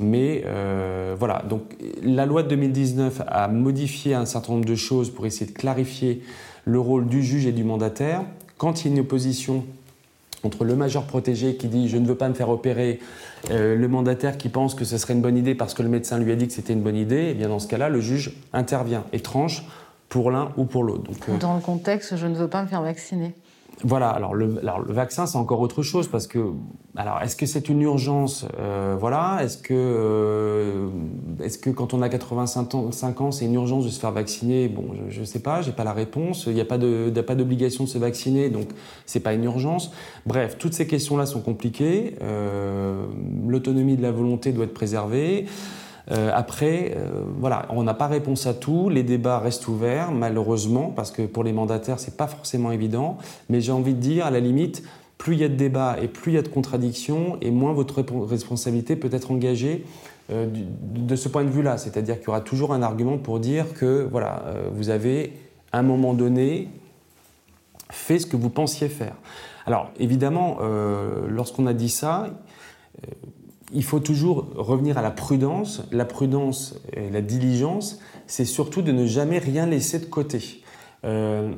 Mais euh, voilà, donc la loi de 2019 a modifié un certain nombre de choses pour essayer de clarifier le rôle du juge et du mandataire. Quand il y a une opposition entre le majeur protégé qui dit je ne veux pas me faire opérer, euh, le mandataire qui pense que ce serait une bonne idée parce que le médecin lui a dit que c'était une bonne idée, et eh bien dans ce cas-là, le juge intervient et tranche pour l'un ou pour l'autre. Dans le contexte, je ne veux pas me faire vacciner. Voilà, alors le, vaccin, c'est encore autre chose parce que, alors, est-ce que c'est une urgence euh, Voilà, est-ce que, euh, est-ce que quand on a 85 ans, c'est une urgence de se faire vacciner? Bon, je ne sais pas, j'ai pas la réponse. Il n'y a pas d'obligation de, se vacciner, donc c'est pas une urgence. Bref, toutes ces questions-là sont compliquées. Euh, l'autonomie de la volonté doit être préservée. Euh, après, euh, voilà, on n'a pas réponse à tout. Les débats restent ouverts, malheureusement, parce que pour les mandataires, c'est pas forcément évident. Mais j'ai envie de dire, à la limite, plus il y a de débats et plus il y a de contradictions, et moins votre responsabilité peut être engagée euh, de ce point de vue-là. C'est-à-dire qu'il y aura toujours un argument pour dire que voilà, vous avez, à un moment donné, fait ce que vous pensiez faire. Alors, évidemment, lorsqu'on a dit ça, il faut toujours revenir à la prudence. La prudence et la diligence, c'est surtout de ne jamais rien laisser de côté. Euh,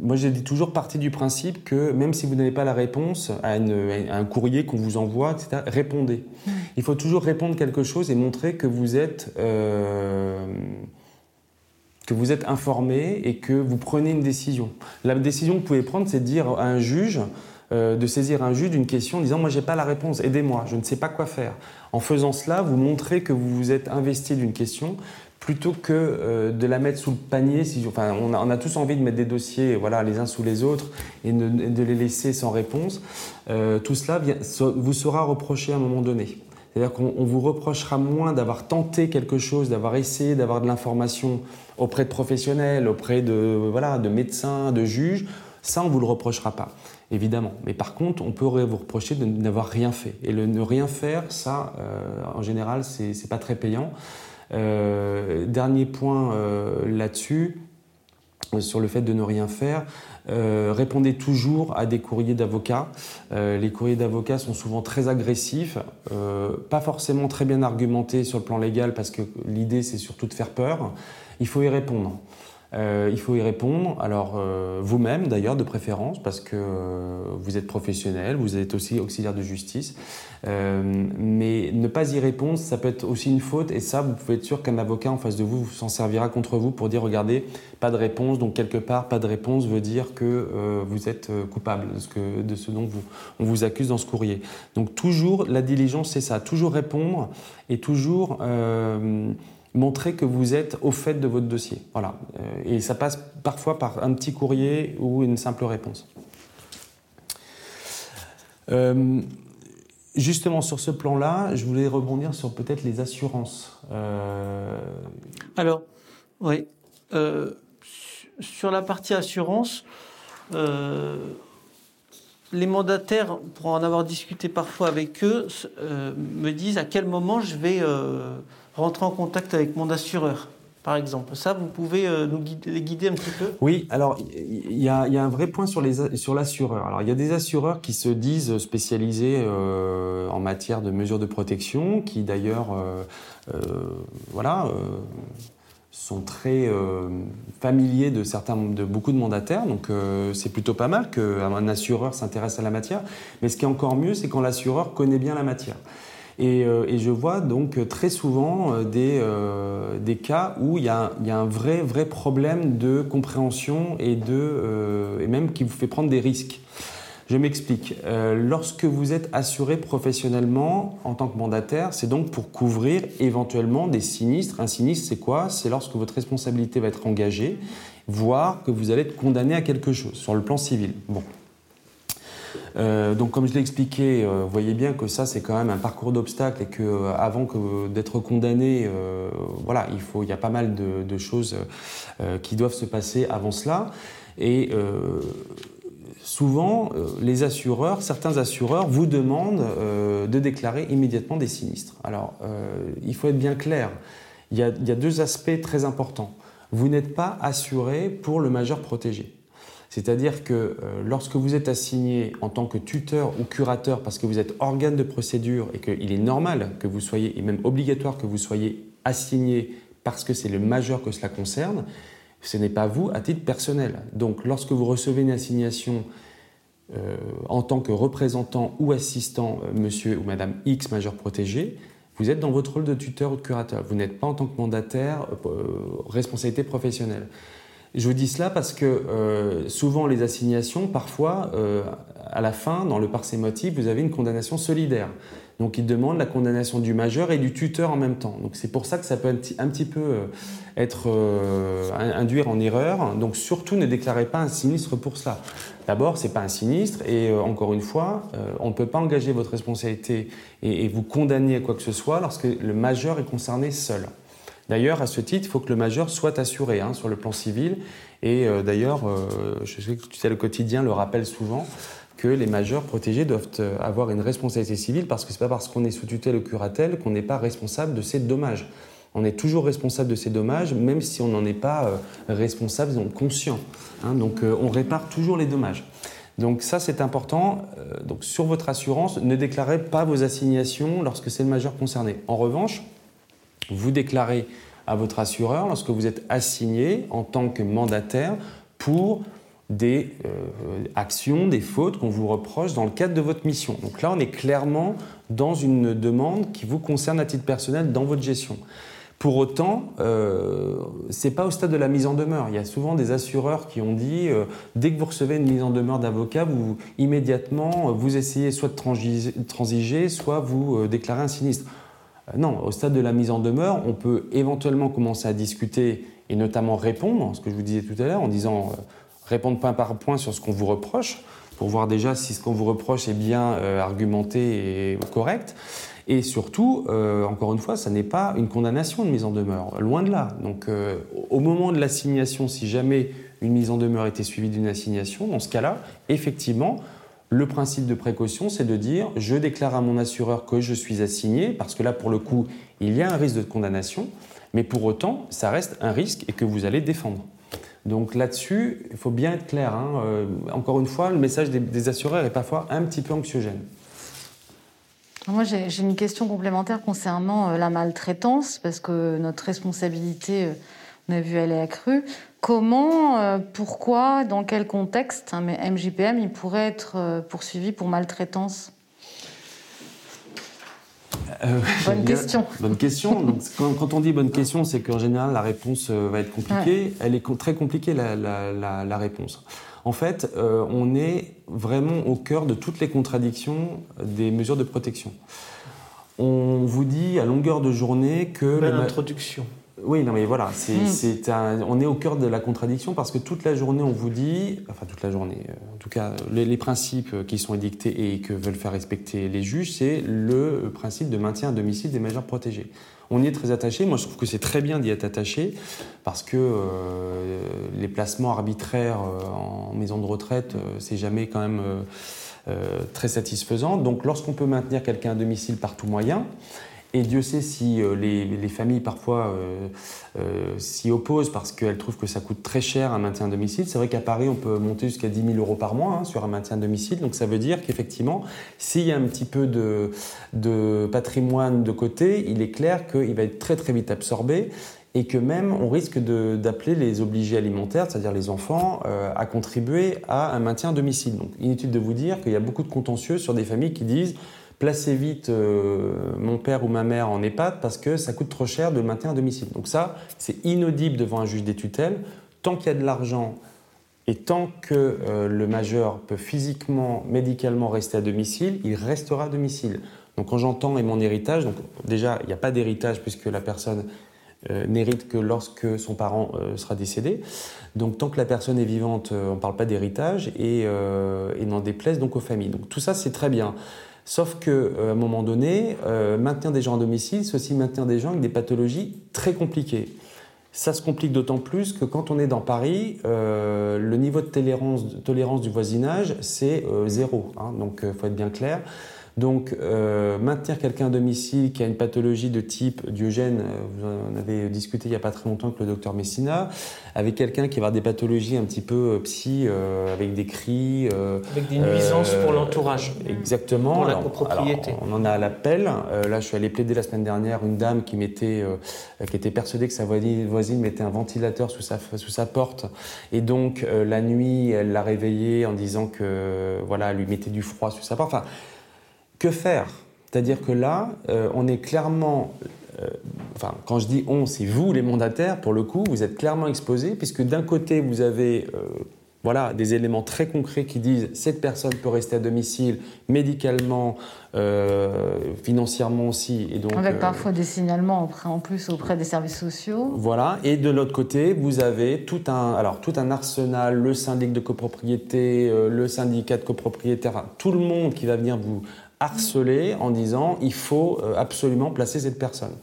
moi, j'ai toujours parti du principe que même si vous n'avez pas la réponse à, un courrier qu'on vous envoie, etc., répondez. Mmh. Il faut toujours répondre quelque chose et montrer que vous êtes euh, que vous êtes informé et que vous prenez une décision. La décision que vous pouvez prendre, c'est de dire à un juge euh, de saisir un juge d'une question en disant moi j'ai pas la réponse, aidez-moi, je ne sais pas quoi faire. En faisant cela, vous montrez que vous vous êtes investi d'une question plutôt que euh, de la mettre sous le panier. enfin, on a, tous envie de mettre des dossiers voilà, les uns sous les autres et de, les laisser sans réponse. Euh, tout cela vous sera reproché à un moment donné. C'est-à-dire qu'on vous reprochera moins d'avoir tenté quelque chose, d'avoir essayé d'avoir de l'information auprès de professionnels, auprès de, voilà, de médecins, de juges. Ça, on ne vous le reprochera pas évidemment. Mais par contre, on peut vous reprocher de n'avoir rien fait. Et le ne rien faire, ça, euh, en général, c'est n'est pas très payant. Euh, dernier point euh, là-dessus, sur le fait de ne rien faire, répondez toujours à des courriers d'avocats. les courriers d'avocats sont souvent très agressifs, pas forcément très bien argumentés sur le plan légal parce que l'idée c'est surtout de faire peur. Il faut y répondre. Euh, il faut y répondre. Alors, euh, vous-même, d'ailleurs, de préférence, parce que euh, vous êtes professionnel, vous êtes aussi auxiliaire de justice. mais ne pas y répondre, ça peut être aussi une faute. Et ça, vous pouvez être sûr qu'un avocat en face de vous s'en servira contre vous pour dire regardez, pas de réponse. Donc, quelque part, pas de réponse veut dire que vous êtes coupable de ce, que, de ce dont vous, on vous accuse dans ce courrier. Donc, toujours, la diligence, c'est ça. Toujours répondre et toujours montrer que vous êtes au fait de votre dossier. Voilà. Euh, et ça passe parfois par un petit courrier ou une simple réponse. Euh, justement, sur ce plan-là, je voulais rebondir sur peut-être les assurances. Euh, Alors, oui. sur la partie assurance, les mandataires, pour en avoir discuté parfois avec eux, me disent à quel moment je vais rentrer en contact avec mon assureur par exemple. Ça, vous pouvez euh, nous guider, un petit peu Oui, alors il y, a un vrai point sur l'assureur. alors il y a des assureurs qui se disent spécialisés euh, en matière de mesures de protection, qui d'ailleurs, euh, voilà, sont très familiers de certains, de beaucoup de mandataires. Donc c'est plutôt pas mal qu'un assureur s'intéresse à la matière. Mais ce qui est encore mieux, c'est quand l'assureur connaît bien la matière. Euh, et, je vois donc très souvent euh, des, euh, des cas où il y, a, il y, a, un vrai, vrai problème de compréhension et, de, et même qui vous fait prendre des risques. Je m'explique. lorsque vous êtes assuré professionnellement en tant que mandataire, c'est donc pour couvrir éventuellement des sinistres. Un sinistre, c'est quoi? C'est lorsque votre responsabilité va être engagée, voire que vous allez être condamné à quelque chose sur le plan civil. Bon, euh, donc, comme je l'ai expliqué, euh, vous voyez bien que ça, c'est quand même un parcours d'obstacles et que euh, avant d'être condamné, il y a pas mal de, choses qui doivent se passer avant cela. Et souvent, les assureurs, certains assureurs vous demandent de déclarer immédiatement des sinistres. Alors, il faut être bien clair. Il y a deux aspects très importants. Vous n'êtes pas assuré pour le majeur protégé. C'est-à-dire que euh, lorsque vous êtes assigné en tant que tuteur ou curateur, parce que vous êtes organe de procédure et qu'il est normal que vous soyez, et même obligatoire que vous soyez assigné parce que c'est le majeur que cela concerne, ce n'est pas vous à titre personnel. Donc lorsque vous recevez une assignation euh, en tant que représentant ou assistant euh, monsieur ou madame X majeur protégé, vous êtes dans votre rôle de tuteur ou de curateur. Vous n'êtes pas en tant que mandataire, responsabilité professionnelle. Je vous dis cela parce que euh, souvent les assignations, parfois, euh, à la fin, dans le motif, vous avez une condamnation solidaire. Donc ils demandent la condamnation du majeur et du tuteur en même temps. Donc c'est pour ça que ça peut un petit, un petit peu euh, être induire en erreur. Donc surtout ne déclarez pas un sinistre pour cela. D'abord, c'est pas un sinistre et encore une fois, on ne peut pas engager votre responsabilité et, et vous condamner à quoi que ce soit lorsque le majeur est concerné seul. D'ailleurs, à ce titre, il faut que le majeur soit assuré hein, sur le plan civil. Et euh, d'ailleurs, euh, je sais que tu sais, le quotidien le rappelle souvent que les majeurs protégés doivent euh, avoir une responsabilité civile parce que ce n'est pas parce qu'on est sous tutelle ou curatelle qu'on n'est pas responsable de ces dommages. On est toujours responsable de ces dommages, même si on n'en est pas responsable, donc conscient. Hein. donc on répare toujours les dommages. Donc ça c'est important. donc sur votre assurance, ne déclarez pas vos assignations lorsque c'est le majeur concerné. En revanche, vous déclarez à votre assureur lorsque vous êtes assigné en tant que mandataire pour des euh, actions, des fautes qu'on vous reproche dans le cadre de votre mission. Donc là, on est clairement dans une demande qui vous concerne à titre personnel dans votre gestion. Pour autant, euh, ce n'est pas au stade de la mise en demeure. Il y a souvent des assureurs qui ont dit, euh, dès que vous recevez une mise en demeure d'avocat, vous immédiatement, vous essayez soit de transiger, soit vous déclarez un sinistre. Euh, non, au stade de la mise en demeure, on peut éventuellement commencer à discuter et notamment répondre, ce que je vous disais tout à l'heure, en disant euh, répondre point par point sur ce qu'on vous reproche, pour voir déjà si ce qu'on vous reproche est bien euh, argumenté et correct. Et surtout, encore une fois, ça n'est pas une condamnation de mise en demeure, loin de là. Donc, au moment de l'assignation, si jamais une mise en demeure était suivie d'une assignation, dans ce cas-là, effectivement, le principe de précaution, c'est de dire je déclare à mon assureur que je suis assigné, parce que là, pour le coup, il y a un risque de condamnation, mais pour autant, ça reste un risque et que vous allez défendre. Donc là-dessus, il faut bien être clair. Hein. Euh, encore une fois, le message des, assureurs est parfois un petit peu anxiogène. Moi, j'ai une question complémentaire concernant euh, la maltraitance, parce que notre responsabilité, euh, on a vu, elle est accrue. Comment, pourquoi, dans quel contexte un MJPM il pourrait être poursuivi pour maltraitance? Bonne question. Bonne question. Donc, quand, on dit bonne question, c'est qu'en général, la réponse va être compliquée. Elle est très compliquée, la, la réponse. En fait, on est vraiment au cœur de toutes les contradictions des mesures de protection on vous dit à longueur de journée que... Belle introduction. Oui, non mais voilà, c'est, hmm. on est au cœur de la contradiction parce que toute la journée on vous dit, enfin toute la journée, euh, en tout cas les, principes qui sont édictés et que veulent faire respecter les juges, c'est le principe de maintien à domicile des majeurs protégés. On y est très attaché, moi je trouve que c'est très bien d'y être attaché parce que euh, les placements arbitraires euh, en maison de retraite, c'est jamais quand même euh, très satisfaisant. Donc lorsqu'on peut maintenir quelqu'un à domicile par tout moyen, et Dieu sait si euh, les, familles parfois euh, s'y opposent parce qu'elles trouvent que ça coûte très cher un maintien à domicile. C'est vrai qu'à Paris, on peut monter jusqu'à 10 000 euros par mois hein, sur un maintien à domicile. Donc ça veut dire qu'effectivement, s'il y a un petit peu de, patrimoine de côté, il est clair qu'il va être très très vite absorbé et que même on risque d'appeler les obligés alimentaires, c'est-à-dire les enfants, euh, à contribuer à un maintien à domicile. Donc inutile de vous dire qu'il y a beaucoup de contentieux sur des familles qui disent placez vite euh, mon père ou ma mère en EHPAD parce que ça coûte trop cher de le maintenir à domicile. Donc ça, c'est inaudible devant un juge des tutelles. Tant qu'il y a de l'argent et tant que euh, le majeur peut physiquement, médicalement rester à domicile, il restera à domicile. Donc quand j'entends et mon héritage, donc déjà il n'y a pas d'héritage puisque la personne euh, n'hérite que lorsque son parent sera décédé. Donc tant que la personne est vivante, on ne parle pas d'héritage et, et n'en déplaise donc aux familles. Donc tout ça c'est très bien. Sauf qu'à un moment donné, maintenir des gens à domicile, c'est aussi maintenir des gens avec des pathologies très compliquées. Ça se complique d'autant plus que quand on est dans Paris, le niveau de tolérance, tolérance du voisinage, c'est zéro. Hein. donc il faut être bien clair. Donc, euh, maintenir quelqu'un à domicile qui a une pathologie de type Diogène, euh, vous en avez discuté il n'y a pas très longtemps avec le docteur Messina, avec quelqu'un qui va avoir des pathologies un petit peu euh, psy, avec des cris. avec des nuisances pour l'entourage. Exactement. Pour la copropriété. on en a à l'appel. là, je suis allé plaider la semaine dernière une dame qui, mettait, qui était persuadée que sa voisine mettait un ventilateur sous sa, sous sa porte. Et donc, la nuit, elle l'a réveillée en disant que voilà, elle lui mettait du froid sous sa porte. Enfin, que faire? C'est-à-dire que là, euh, on est clairement, euh, enfin, quand je dis on, c'est vous les mandataires, pour le coup, vous êtes clairement exposés, puisque d'un côté, vous avez euh, voilà, des éléments très concrets qui disent cette personne peut rester à domicile médicalement, financièrement aussi. Et donc, Avec parfois des signalements en plus auprès des services sociaux. Voilà, et de l'autre côté, vous avez tout un, alors, tout un arsenal, le syndic de copropriété, le syndicat de copropriété, enfin, tout le monde qui va venir vous harceler en disant il faut euh, absolument placer cette personne.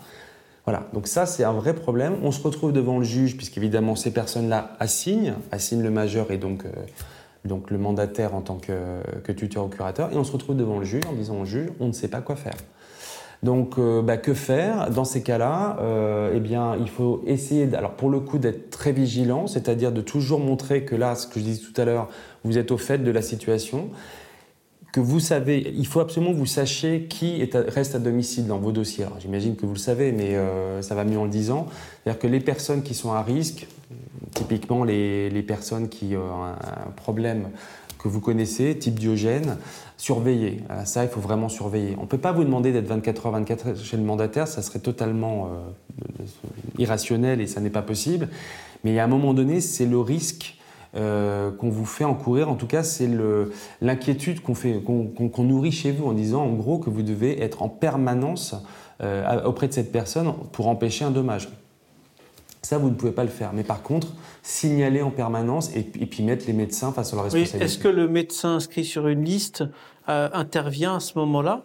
Voilà, donc ça c'est un vrai problème. On se retrouve devant le juge, puisqu'évidemment ces personnes-là assignent, assignent le majeur et donc, euh, donc le mandataire en tant que, tuteur ou curateur, et on se retrouve devant le juge en disant au juge on ne sait pas quoi faire. Donc, euh, bah, que faire dans ces cas-là? Eh bien, il faut essayer, alors pour le coup, d'être très vigilant, c'est-à-dire de toujours montrer que là, ce que je disais tout à l'heure, vous êtes au fait de la situation, que vous savez, il faut absolument que vous sachiez qui est reste à domicile dans vos dossiers. J'imagine que vous le savez, mais euh, ça va mieux en le disant. C'est-à-dire que les personnes qui sont à risque, typiquement les, personnes qui ont un, problème que vous connaissez, type Diogène, surveillez. Euh, ça, il faut vraiment surveiller. On ne peut pas vous demander d'être 24 heures 24 heures chez le mandataire, ça serait totalement euh, irrationnel et ça n'est pas possible. Mais à un moment donné, c'est le risque euh, qu'on vous fait encourir. En tout cas, c'est l'inquiétude qu'on nourrit chez vous en disant en gros que vous devez être en permanence euh, auprès de cette personne pour empêcher un dommage. Ça, vous ne pouvez pas le faire. Mais par contre, signaler en permanence et, puis mettre les médecins face à leur responsabilité. Est-ce que le médecin inscrit sur une liste euh, intervient à ce moment-là?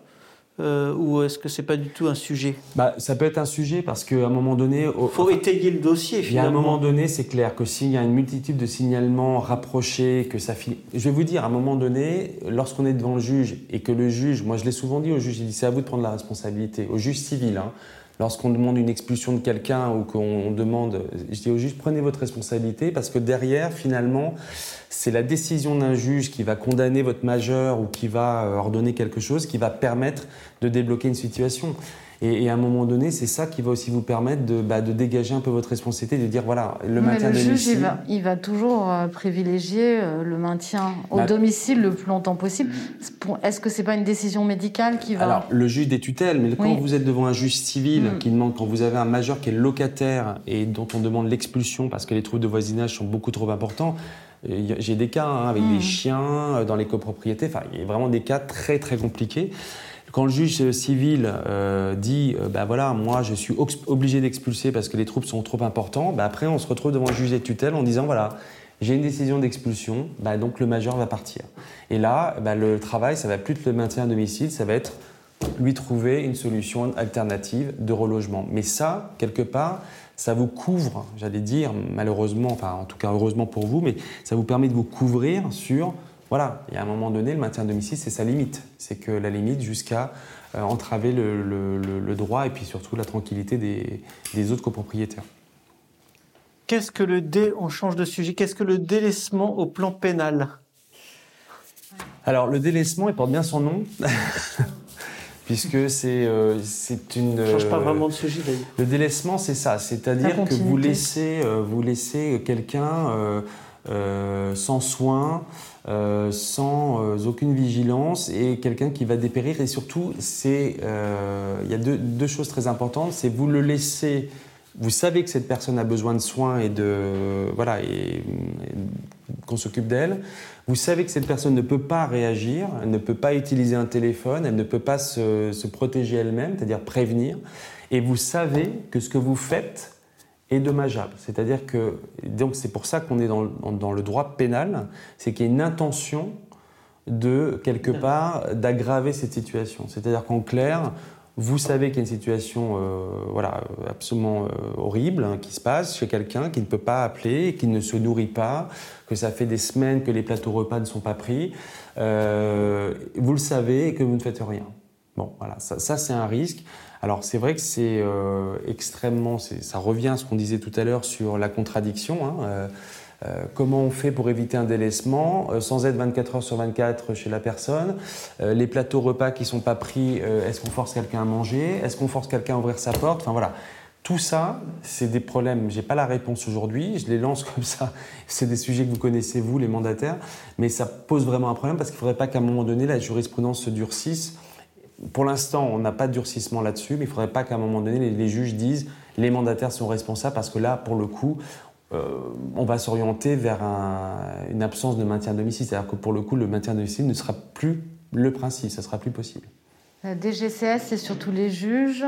Euh, ou est-ce que c'est pas du tout un sujet bah, Ça peut être un sujet parce qu'à un moment donné... Il faut étayer le dossier finalement. à un moment donné, c'est clair que s'il y a une multitude de signalements rapprochés, que ça finit... Je vais vous dire, à un moment donné, lorsqu'on est devant le juge et que le juge, moi je l'ai souvent dit au juge, il dit c'est à vous de prendre la responsabilité, au juge civil, hein, lorsqu'on demande une expulsion de quelqu'un ou qu'on demande, je dis au juge, prenez votre responsabilité parce que derrière, finalement, c'est la décision d'un juge qui va condamner votre majeur ou qui va euh, ordonner quelque chose qui va permettre de débloquer une situation. Et, à un moment donné, c'est ça qui va aussi vous permettre de, bah, de, dégager un peu votre responsabilité, de dire voilà, le maintien le juge, il va, il va toujours euh, privilégier euh, le maintien au bah, domicile le plus longtemps possible. Est-ce que c'est pas une décision médicale qui va Alors, le juge des tutelles, mais quand vous êtes devant un juge civil mm. qui demande, quand vous avez un majeur qui est locataire et dont on demande l'expulsion parce que les troubles de voisinage sont beaucoup trop importants, euh, j'ai des cas hein, avec des mm. chiens dans les copropriétés. Enfin, il y a vraiment des cas très très compliqués. Quand le juge civil euh, dit, ben voilà, moi je suis obligé d'expulser parce que les troubles sont trop importants, ben après on se retrouve devant le juge des tutelles en disant, voilà, j'ai une décision d'expulsion, ben donc le majeur va partir. Et là, ben le travail, ça va plus être le maintien à domicile, ça va être lui trouver une solution alternative de relogement. Mais ça, quelque part, ça vous couvre, j'allais dire, malheureusement, enfin en tout cas heureusement pour vous, mais ça vous permet de vous couvrir sur voilà, il y a un moment donné, le maintien à domicile, c'est sa limite. C'est que la limite jusqu'à euh, entraver le, droit et puis surtout la tranquillité des, autres copropriétaires. Qu'est-ce que le dé, on change de sujet, qu'est-ce que le délaissement au plan pénal? Alors, le délaissement, il porte bien son nom. puisque c'est euh, une. ne change pas vraiment de sujet d'ailleurs. Le délaissement, c'est ça, c'est-à-dire que vous laissez, euh, vous laissez quelqu'un sans soin, euh, sans euh, aucune vigilance et quelqu'un qui va dépérir. Et surtout, euh, il y a deux, choses très importantes. C'est vous le laissez, vous savez que cette personne a besoin de soins et de voilà et, qu'on s'occupe d'elle. Vous savez que cette personne ne peut pas réagir, elle ne peut pas utiliser un téléphone, elle ne peut pas se, se protéger elle-même, c'est-à-dire prévenir. Et vous savez que ce que vous faites est dommageable. C'est-à-dire que, donc c'est pour ça qu'on est dans, dans, le droit pénal, c'est qu'il y a une intention de, quelque part, d'aggraver cette situation. C'est-à-dire qu'en clair, vous savez qu'il y a une situation euh, voilà, absolument euh, horrible hein, qui se passe chez quelqu'un qui ne peut pas appeler, qui ne se nourrit pas, que ça fait des semaines que les plateaux repas ne sont pas pris. Euh, vous le savez et que vous ne faites rien. Bon, voilà, ça, ça c'est un risque. Alors c'est vrai que c'est euh, extrêmement, ça revient à ce qu'on disait tout à l'heure sur la contradiction. Hein, euh, euh, comment on fait pour éviter un délaissement sans être 24 heures sur 24 chez la personne Les plateaux repas qui sont pas pris, est-ce qu'on force quelqu'un à manger Est-ce qu'on force quelqu'un à ouvrir sa porte Enfin voilà. Tout ça, c'est des problèmes. J'ai pas la réponse aujourd'hui. Je les lance comme ça. C'est des sujets que vous connaissez vous, les mandataires, mais ça pose vraiment un problème parce qu'il faudrait pas qu'à un moment donné la jurisprudence se durcisse pour l'instant, on n'a pas de durcissement là-dessus, mais il ne faudrait pas qu'à un moment donné, les, juges disent les mandataires sont responsables parce que là, pour le coup, euh, on va s'orienter vers une absence de maintien à domicile. C'est-à-dire que pour le coup, le maintien à domicile ne sera plus le principe, ça sera plus possible. La DGCS et surtout les juges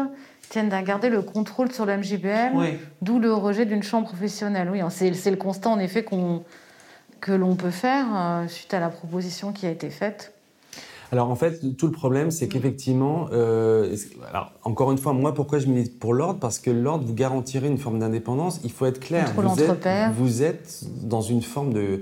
tiennent à garder le contrôle sur le MJBM, d'où le rejet d'une chambre professionnelle. Oui, c'est le constat en effet que l'on peut faire euh, suite à la proposition qui a été faite alors en fait, tout le problème, c'est qu'effectivement, euh, encore une fois, moi, pourquoi je milite pour l'ordre? Parce que l'ordre vous garantirait une forme d'indépendance. Il faut être clair. Vous êtes, vous êtes dans une forme de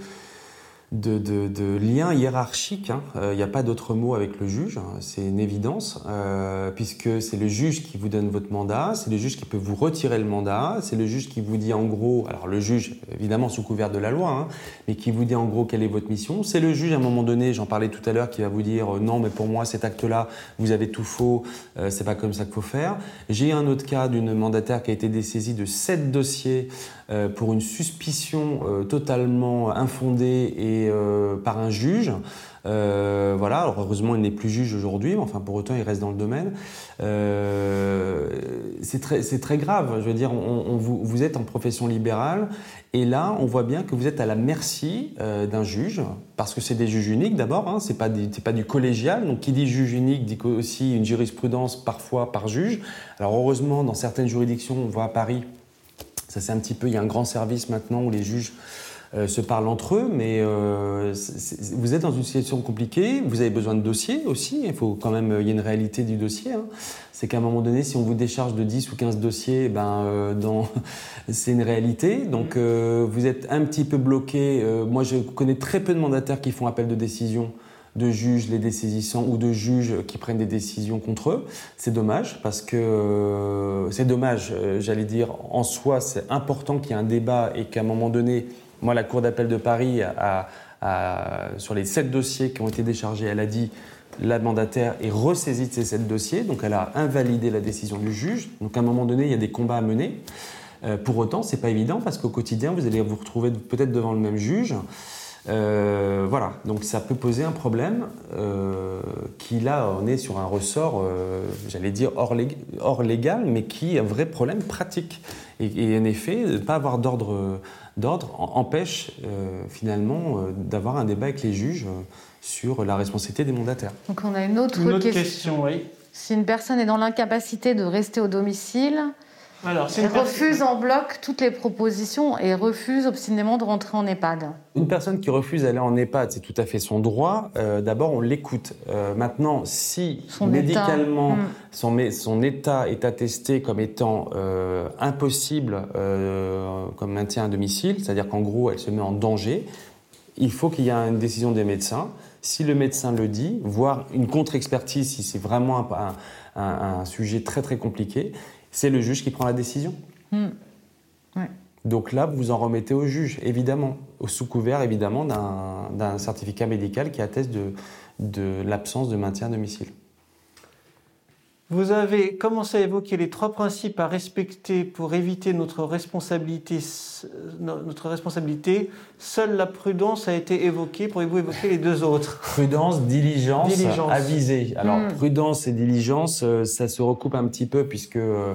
de, de, lien hiérarchique. Hein. Euh, il n'y a pas d'autre mot avec le juge, hein. c'est une évidence, euh, puisque c'est le juge qui vous donne votre mandat, c'est le juge qui peut vous retirer le mandat, c'est le juge qui vous dit en gros, alors le juge évidemment sous couvert de la loi, hein, mais qui vous dit en gros quelle est votre mission. C'est le juge à un moment donné, j'en parlais tout à l'heure, qui va vous dire euh, non, mais pour moi cet acte-là, vous avez tout faux, c'est pas comme ça qu'il faut faire. J'ai un autre cas d'une mandataire qui a été dessaisie de sept dossiers euh, pour une suspicion euh, totalement infondée et euh, par un juge. voilà, alors heureusement il n'est plus juge aujourd'hui, mais enfin pour autant il reste dans le domaine. c'est très, très, grave, je veux dire, on, vous, vous, êtes en profession libérale et là on voit bien que vous êtes à la merci d'un juge, parce que c'est des juges uniques d'abord, hein, c'est pas, pas du collégial, donc qui dit juge unique dit aussi une jurisprudence parfois par juge. Alors heureusement dans certaines juridictions, on voit à Paris, ça, c'est un petit peu. Il y a un grand service maintenant où les juges euh, se parlent entre eux, mais euh, vous êtes dans une situation compliquée. Vous avez besoin de dossiers aussi. Il faut quand même. Il y a une réalité du dossier. Hein. C'est qu'à un moment donné, si on vous décharge de 10 ou 15 dossiers, ben, euh, dans... c'est une réalité. Donc, vous êtes un petit peu bloqué. moi, je connais très peu de mandataires qui font appel de décision de juges les dessaisissant ou de juges qui prennent des décisions contre eux. C'est dommage parce que euh, c'est dommage, euh, j'allais dire, en soi, c'est important qu'il y ait un débat et qu'à un moment donné, moi, la Cour d'appel de Paris, a, sur les sept dossiers qui ont été déchargés, elle a dit la mandataire est ressaisie de ses sept dossiers, donc elle a invalidé la décision du juge. Donc à un moment donné, il y a des combats à mener. Euh, pour autant, c'est pas évident parce qu'au quotidien, vous allez vous retrouver peut-être devant le même juge. Euh, voilà, donc ça peut poser un problème euh, qui là, on est sur un ressort, j'allais dire hors, légal, mais qui est un vrai problème pratique. Et, en effet, ne pas avoir d'ordre empêche finalement d'avoir un débat avec les juges sur la responsabilité des mandataires. Donc on a une autre, question. oui. Si une personne est dans l'incapacité de rester au domicile, alors, elle refuse en bloc toutes les propositions et refuse obstinément de rentrer en EHPAD. Une personne qui refuse d'aller en EHPAD, c'est tout à fait son droit. Euh, d'abord, on l'écoute. Euh, maintenant, si médicalement hmm. son, son, état est attesté comme étant euh, impossible comme maintien à domicile, c'est-à-dire qu'en gros, elle se met en danger, il faut qu'il y ait une décision des médecins. Si le médecin le dit, voire une contre-expertise si c'est vraiment un, un, sujet très très compliqué, c'est le juge qui prend la décision. Hmm. Donc là, vous en remettez au juge, évidemment, sous couvert évidemment d'un certificat médical qui atteste de, de l'absence de maintien à domicile. Vous avez commencé à évoquer les trois principes à respecter pour éviter notre responsabilité. Notre responsabilité. Seule la prudence a été évoquée. Pourriez-vous évoquer les deux autres? Prudence, diligence, diligence. aviser. Alors, hmm. prudence et diligence, euh, ça se recoupe un petit peu puisque euh, euh,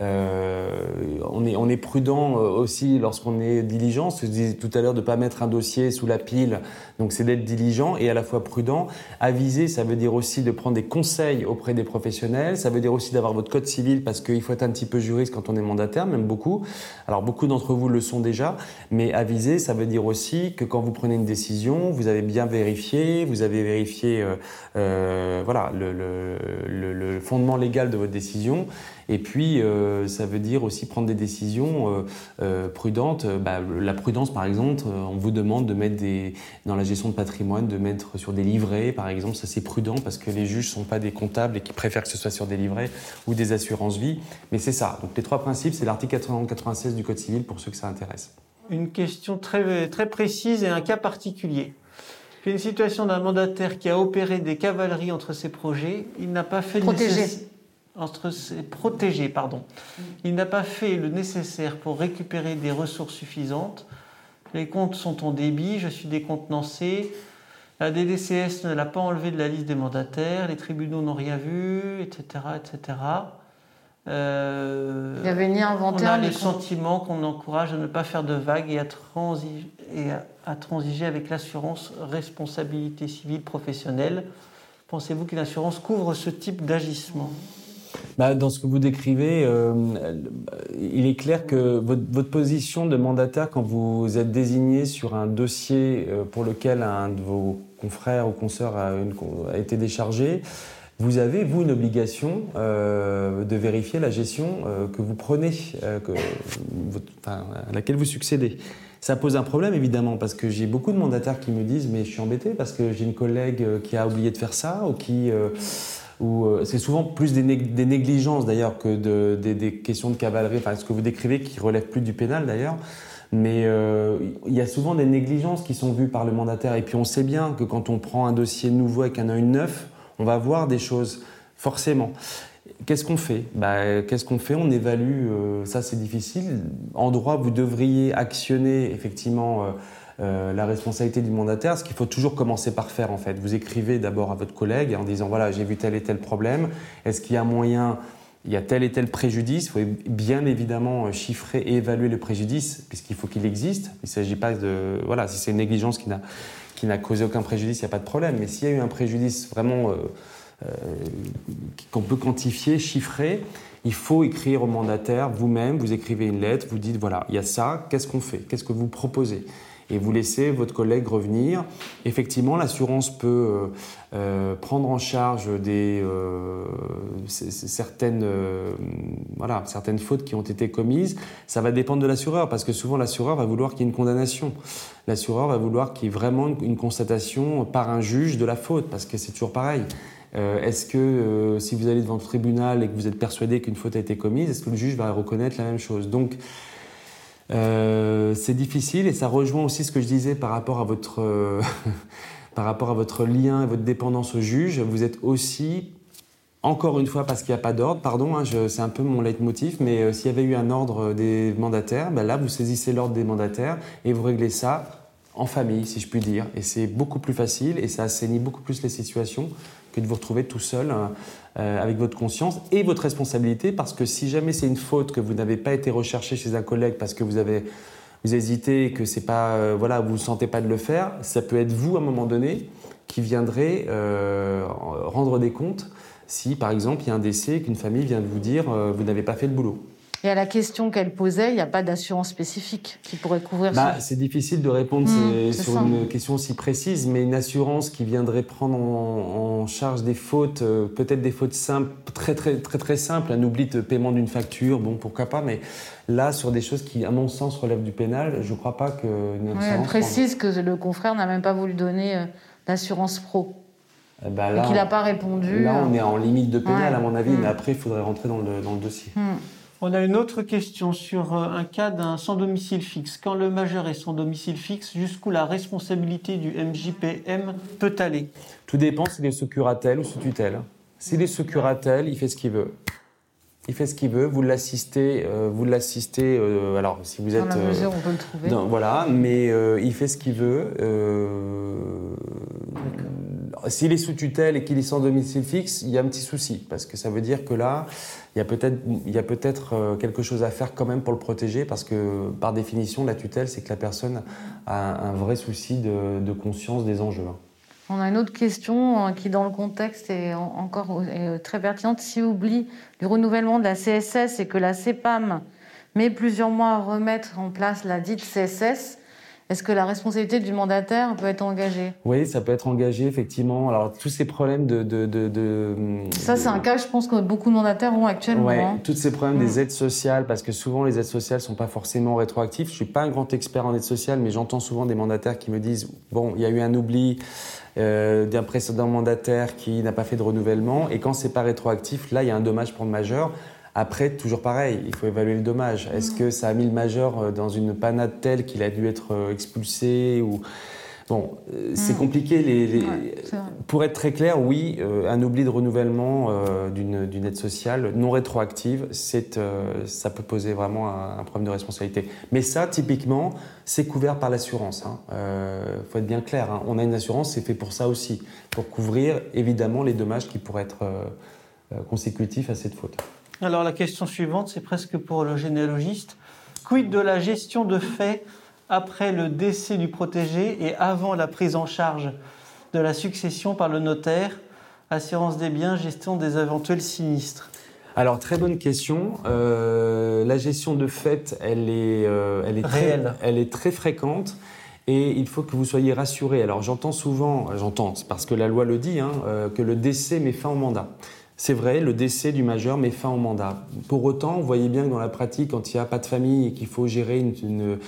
on, est, on est prudent euh, aussi lorsqu'on est diligent. Je disais tout à l'heure de ne pas mettre un dossier sous la pile, donc c'est d'être diligent et à la fois prudent. Aviser, ça veut dire aussi de prendre des conseils auprès des professionnels. Ça veut dire aussi d'avoir votre code civil parce qu'il faut être un petit peu juriste quand on est mandataire, même beaucoup. Alors beaucoup d'entre vous le sont déjà, mais aviser, ça veut dire aussi que quand vous prenez une décision, vous avez bien vérifié, vous avez vérifié euh, euh voilà, le, le, le, fondement légal de votre décision et puis, euh, ça veut dire aussi prendre des décisions euh, euh, prudentes. Bah, la prudence, par exemple, on vous demande de mettre des, dans la gestion de patrimoine, de mettre sur des livrets, par exemple. Ça, c'est prudent parce que les juges ne sont pas des comptables et qui préfèrent que ce soit sur des livrets ou des assurances-vie. Mais c'est ça. Donc, les trois principes, c'est l'article 96 du Code civil pour ceux que ça intéresse. Une question très, très précise et un cas particulier. Une situation d'un mandataire qui a opéré des cavaleries entre ses projets. Il n'a pas fait Protégé entre protégé, pardon. Il n'a pas fait le nécessaire pour récupérer des ressources suffisantes. Les comptes sont en débit, je suis décontenancé. La DDCS ne l'a pas enlevé de la liste des mandataires, les tribunaux n'ont rien vu, etc. etc. Euh, Il y avait ni inventaire. On a le sentiment qu'on encourage à ne pas faire de vagues et à, et à transiger avec l'assurance responsabilité civile professionnelle. Pensez-vous qu'une assurance couvre ce type d'agissement? Bah, dans ce que vous décrivez, euh, il est clair que votre, position de mandataire, quand vous êtes désigné sur un dossier euh, pour lequel un de vos confrères ou consoeurs a, été déchargé, vous avez, vous, une obligation euh, de vérifier la gestion euh, que vous prenez, euh, à laquelle vous succédez. Ça pose un problème, évidemment, parce que j'ai beaucoup de mandataires qui me disent Mais je suis embêté parce que j'ai une collègue qui a oublié de faire ça ou qui euh, c'est souvent plus des, négligences d'ailleurs que des, questions de cavalerie, enfin ce que vous décrivez qui relève plus du pénal d'ailleurs. Mais euh, il y a souvent des négligences qui sont vues par le mandataire. Et puis on sait bien que quand on prend un dossier nouveau avec un œil neuf, on va voir des choses, forcément. Qu'est-ce qu'on fait? Bah, Qu'est-ce qu'on fait? On évalue, euh, ça c'est difficile. En droit, vous devriez actionner effectivement euh, la responsabilité du mandataire, ce qu'il faut toujours commencer par faire en fait. Vous écrivez d'abord à votre collègue en disant voilà j'ai vu tel et tel problème, est-ce qu'il y a moyen, il y a tel et tel préjudice, il faut bien évidemment euh, chiffrer et évaluer le préjudice puisqu'il faut qu'il existe. Il ne s'agit pas de voilà si c'est une négligence qui n'a qui n'a causé aucun préjudice, il n'y a pas de problème. Mais s'il y a eu un préjudice vraiment euh, qu'on peut quantifier, chiffrer, il faut écrire au mandataire vous-même, vous écrivez une lettre, vous dites voilà, il y a ça, qu'est-ce qu'on fait? Qu'est-ce que vous proposez? Et vous laissez votre collègue revenir. Effectivement, l'assurance peut euh, euh, prendre en charge des, euh, certaines, voilà, certaines fautes qui ont été commises. Ça va dépendre de l'assureur parce que souvent l'assureur va vouloir qu'il y ait une condamnation. L'assureur va vouloir qu'il y ait vraiment une constatation par un juge de la faute parce que c'est toujours pareil. est-ce que si vous allez devant le tribunal et que vous êtes persuadé qu'une faute a été commise, est-ce que le juge va reconnaître la même chose? Donc, euh, c'est difficile et ça rejoint aussi ce que je disais par rapport à votre, par rapport à votre lien et votre dépendance au juge, vous êtes aussi encore une fois, parce qu'il n'y a pas d'ordre, pardon, hein, c'est un peu mon leitmotiv, mais euh, s'il y avait eu un ordre des mandataires, ben là, vous saisissez l'ordre des mandataires et vous réglez ça en famille, si je puis dire. Et c'est beaucoup plus facile et ça assainit beaucoup plus les situations que de vous retrouver tout seul euh, avec votre conscience et votre responsabilité, parce que si jamais c'est une faute que vous n'avez pas été recherché chez un collègue parce que vous avez vous hésitez et que c'est pas euh, voilà vous ne sentez pas de le faire, ça peut être vous à un moment donné qui viendrez rendre des comptes si, par exemple, il y a un décès qu'une famille vient de vous dire euh, vous n'avez pas fait le boulot. Et à la question qu'elle posait, il n'y a pas d'assurance spécifique qui pourrait couvrir bah, ça C'est difficile de répondre mmh, sur une question aussi précise, mais une assurance qui viendrait prendre en, charge des fautes, euh, peut-être des fautes simples, très très très très simples, un oubli de paiement d'une facture, bon pourquoi pas, mais là sur des choses qui, à mon sens, relèvent du pénal, je ne crois pas que. elle précise que le confrère n'a même pas voulu donner euh, d'assurance pro. Eh ben et qu'il n'a pas répondu. Là, on est en limite de pénal, à mon avis, mais après, il faudrait rentrer dans le, dans le dossier. Mm. On a une autre question sur euh, un cas d'un sans domicile fixe. Quand le majeur est sans domicile fixe, jusqu'où la responsabilité du MJPM peut aller? Tout dépend s'il est sous ou sous tutelle. S'il est sous il fait ce qu'il veut. Il fait ce qu'il veut. Vous l'assistez, euh, vous l'assistez. Euh, alors, si vous êtes dans la mesure, on peut le trouver. voilà, mais il fait ce qu'il veut s'il est sous tutelle et qu'il est sans domicile fixe, il y a un petit souci, parce que ça veut dire que là, il y a peut-être peut euh, quelque chose à faire quand même pour le protéger, parce que par définition, la tutelle, c'est que la personne a un vrai souci de, conscience des enjeux. Hein. On a une autre question euh, qui, dans le contexte, est encore euh, très pertinente. Si oublie du renouvellement de la CSS et que la CEPAM met plusieurs mois à remettre en place la dite CSS, est-ce que la responsabilité du mandataire peut être engagée? Oui, ça peut être engagé, effectivement. Alors, tous ces problèmes de... de, de, ça, c'est un cas, je pense, que beaucoup de mandataires ont actuellement. Oui, hein. tous ces problèmes des mm. aides sociales, parce que souvent, les aides sociales ne sont pas forcément rétroactives. Je ne suis pas un grand expert en aides sociales, mais j'entends souvent des mandataires qui me disent, bon, il y a eu un oubli euh, d'un précédent mandataire qui n'a pas fait de renouvellement, et quand c'est pas rétroactif, là, il y a un dommage pour le majeur. Après, toujours pareil, il faut évaluer le dommage. Est-ce que ça a mis le majeur euh, dans une panade telle qu'il a dû être euh, expulsé ou... Bon, euh, c'est mm. compliqué. Les, Pour être très clair, oui, un oubli de renouvellement d'une aide sociale non rétroactive, ça peut poser vraiment un, problème de responsabilité. Mais ça, typiquement, c'est couvert par l'assurance. Il hein. faut être bien clair. Hein. On a une assurance, c'est fait pour ça aussi, pour couvrir évidemment les dommages qui pourraient être consécutifs à cette faute. Alors la question suivante, c'est presque pour le généalogiste. Quid de la gestion de fait après le décès du protégé et avant la prise en charge de la succession par le notaire? Assurance des biens, gestion des éventuels sinistres. Alors très bonne question. Euh, la gestion de fait, elle est, euh, elle est. Très, elle est très fréquente. Et il faut que vous soyez rassurés. Alors j'entends souvent, j'entends, parce que la loi le dit, hein, euh, que le décès met fin au mandat. C'est vrai, le décès du majeur met fin au mandat. Pour autant, vous voyez bien que dans la pratique, quand il n'y a pas de famille et qu'il faut gérer une,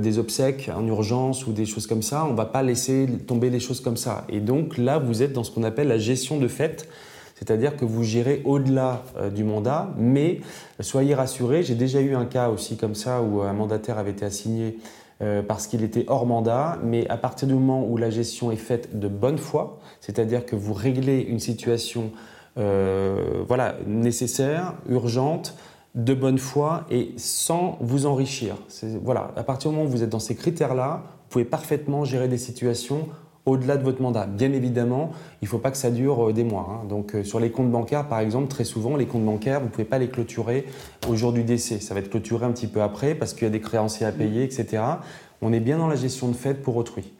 des obsèques en urgence ou des choses comme ça, on ne va pas laisser tomber les choses comme ça. Et donc là, vous êtes dans ce qu'on appelle la gestion de fait, c'est-à-dire que vous gérez au-delà euh, du mandat, mais soyez rassurés, j'ai déjà eu un cas aussi comme ça où un mandataire avait été assigné euh, parce qu'il était hors mandat, mais à partir du moment où la gestion est faite de bonne foi, c'est-à-dire que vous réglez une situation voilà, nécessaire, urgente, de bonne foi et sans vous enrichir. Voilà, à partir du moment où vous êtes dans ces critères-là, vous pouvez parfaitement gérer des situations au-delà de votre mandat. Bien évidemment, il ne faut pas que ça dure euh, des mois. Hein. Donc euh, sur les comptes bancaires, par exemple, très souvent, les comptes bancaires, vous ne pouvez pas les clôturer au jour du décès. Ça va être clôturé un petit peu après parce qu'il y a des créanciers à payer, etc. On est bien dans la gestion de fait pour autrui.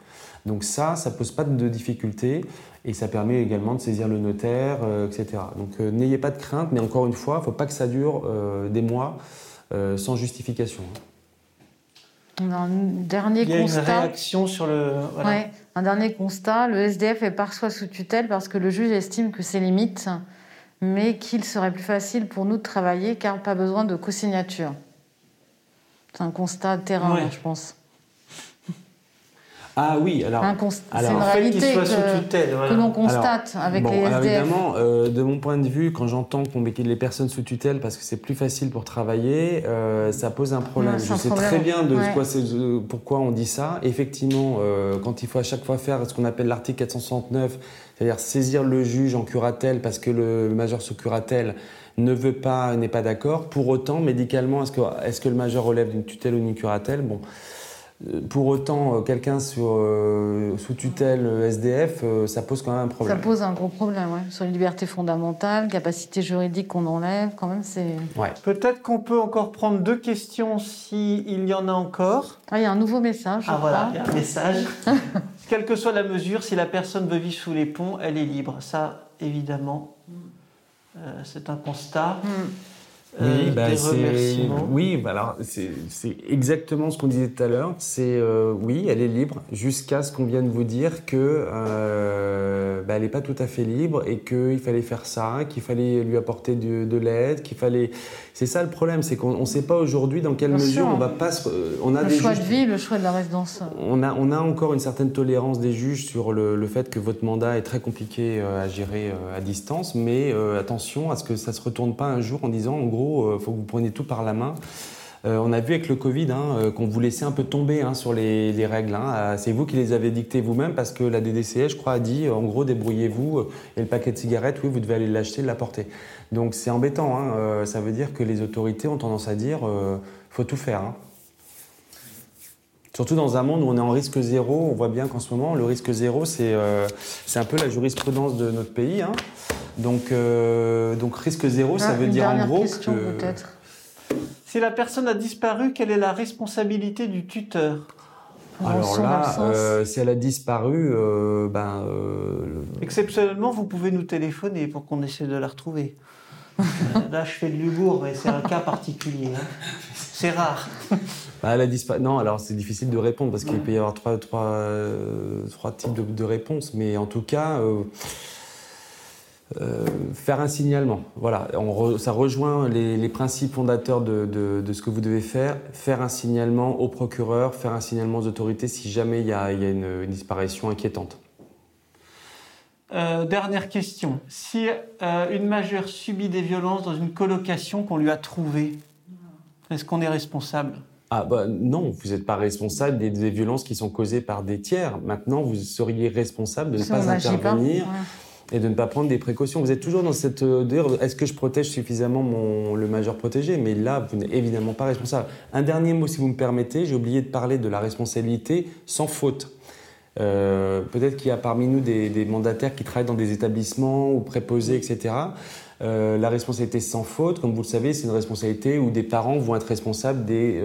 Donc ça, ça ne pose pas de difficulté et ça permet également de saisir le notaire, euh, etc. Donc euh, n'ayez pas de crainte, mais encore une fois, il ne faut pas que ça dure euh, des mois sans justification. un dernier il y a Une réaction sur le. Ouais, un dernier constat le SDF est parfois sous tutelle parce que le juge estime que c'est limite, mais qu'il serait plus facile pour nous de travailler car pas besoin de co-signature. C'est un constat de terrain, je pense. Ah oui, alors. c'est une réalité que, l'on constate avec les SDF. évidemment, euh, de mon point de vue, quand j'entends qu'on met les personnes sous tutelle parce que c'est plus facile pour travailler, euh, ça pose un problème. Je sais très bien de quoi pourquoi on dit ça. Effectivement, euh, quand il faut à chaque fois faire ce qu'on appelle l'article 469, c'est-à-dire saisir le juge en curatelle parce que le majeur sous curatelle ne veut pas, n'est pas d'accord. Pour autant, médicalement, est-ce que, est que le majeur relève d'une tutelle ou d'une curatelle? Bon, pour autant, euh, quelqu'un euh, sous tutelle euh, SDF, ça pose quand même un problème. Ça pose un gros problème, oui. Sur les libertés fondamentales, capacité juridique qu'on enlève, quand même, c'est. Ouais. Peut-être qu'on peut encore prendre deux questions s'il y en a encore. Ah, il y a un nouveau message. ah, voilà, il y a un message. Quelle que soit la mesure, si la personne veut vivre sous les ponts, elle est libre. Ça, évidemment, c'est un constat. Mm. Oui, euh, bah, oui bah, alors c'est exactement ce qu'on disait tout à l'heure. C'est euh, oui, elle est libre jusqu'à ce qu'on vienne vous dire que euh, bah, elle n'est pas tout à fait libre et qu'il fallait faire ça, qu'il fallait lui apporter de, de l'aide, qu'il fallait. C'est ça le problème, c'est qu'on ne sait pas aujourd'hui dans quelle mesure on va pas. On a le choix de vie, le choix de la résidence. On a on a encore une certaine tolérance des juges sur le, le fait que votre mandat est très compliqué à gérer à distance, mais attention à ce que ça se retourne pas un jour en disant en gros il euh, faut que vous preniez tout par la main. Euh, on a vu avec le Covid hein, euh, qu'on vous laissait un peu tomber hein, sur les, règles. Hein. C'est vous qui les avez dictées vous-même parce que la DDCE, je crois, a dit en gros débrouillez-vous et le paquet de cigarettes, oui, vous devez aller l'acheter, l'apporter. Donc c'est embêtant. ça veut dire que les autorités ont tendance à dire faut tout faire. Surtout dans un monde où on est en risque zéro, on voit bien qu'en ce moment, le risque zéro, c'est un peu la jurisprudence de notre pays. Donc, euh, donc risque zéro, ça ah, veut dire en gros que... Si la personne a disparu, quelle est la responsabilité du tuteur? Alors là, euh, si elle a disparu, euh, ben. Exceptionnellement, vous pouvez nous téléphoner pour qu'on essaie de la retrouver. là, je fais de l'humour, mais c'est un cas particulier. Hein. C'est rare. Bah, elle a disparu. Non, alors c'est difficile de répondre parce qu'il peut y avoir trois, trois, trois types de, de, réponses, mais en tout cas. Euh, faire un signalement. Voilà, ça rejoint les, principes fondateurs de, ce que vous devez faire. Faire un signalement au procureur, faire un signalement aux autorités si jamais il y a, une, disparition inquiétante. Euh, dernière question. Si euh, une majeure subit des violences dans une colocation qu'on lui a trouvée, est-ce qu'on est responsable? Ah bah non, vous n'êtes pas responsable des, violences qui sont causées par des tiers. Maintenant, vous seriez responsable de ne pas intervenir et de ne pas prendre des précautions. Vous êtes toujours dans cette... Euh, est-ce que je protège suffisamment mon, le majeur protégé? Mais là, vous n'êtes évidemment pas responsable. Un dernier mot, si vous me permettez, j'ai oublié de parler de la responsabilité sans faute. Euh, peut-être qu'il y a parmi nous des, mandataires qui travaillent dans des établissements ou préposés, etc. Euh, la responsabilité sans faute, comme vous le savez, c'est une responsabilité où des parents vont être responsables des,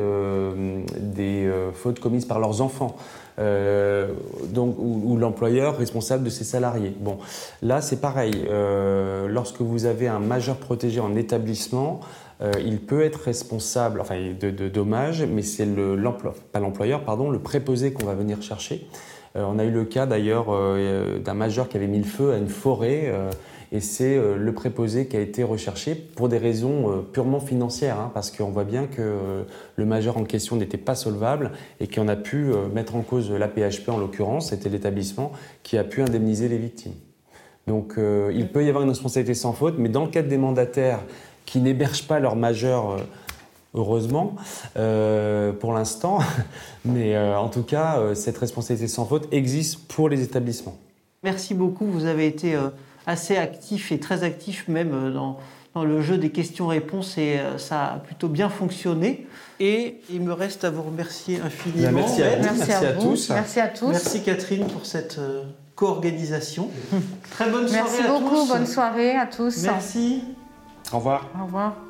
des fautes commises par leurs enfants. Euh, donc, ou, l'employeur responsable de ses salariés. Bon, là c'est pareil. Euh, lorsque vous avez un majeur protégé en établissement, euh, il peut être responsable, enfin de, dommages, mais c'est l'employeur, l'employeur, pardon, le préposé qu'on va venir chercher. on a eu le cas d'ailleurs d'un majeur qui avait mis le feu à une forêt et c'est euh, le préposé qui a été recherché pour des raisons euh, purement financières, hein, parce qu'on voit bien que euh, le majeur en question n'était pas solvable et qu'on a pu mettre en cause la PHP en l'occurrence, c'était l'établissement qui a pu indemniser les victimes. Donc il peut y avoir une responsabilité sans faute, mais dans le cadre des mandataires qui n'hébergent pas leur majeur heureusement, pour l'instant. Mais en tout cas, cette responsabilité sans faute existe pour les établissements. Merci beaucoup. Vous avez été assez actif et très actif même euh, dans, dans le jeu des questions-réponses et euh, ça a plutôt bien fonctionné. Et il me reste à vous remercier infiniment. Merci à, merci, à, tous. Merci à tous. Merci Catherine pour cette euh, co-organisation. Très bonne soirée à tous. Merci beaucoup, bonne soirée à tous. Merci. Au revoir. Au revoir.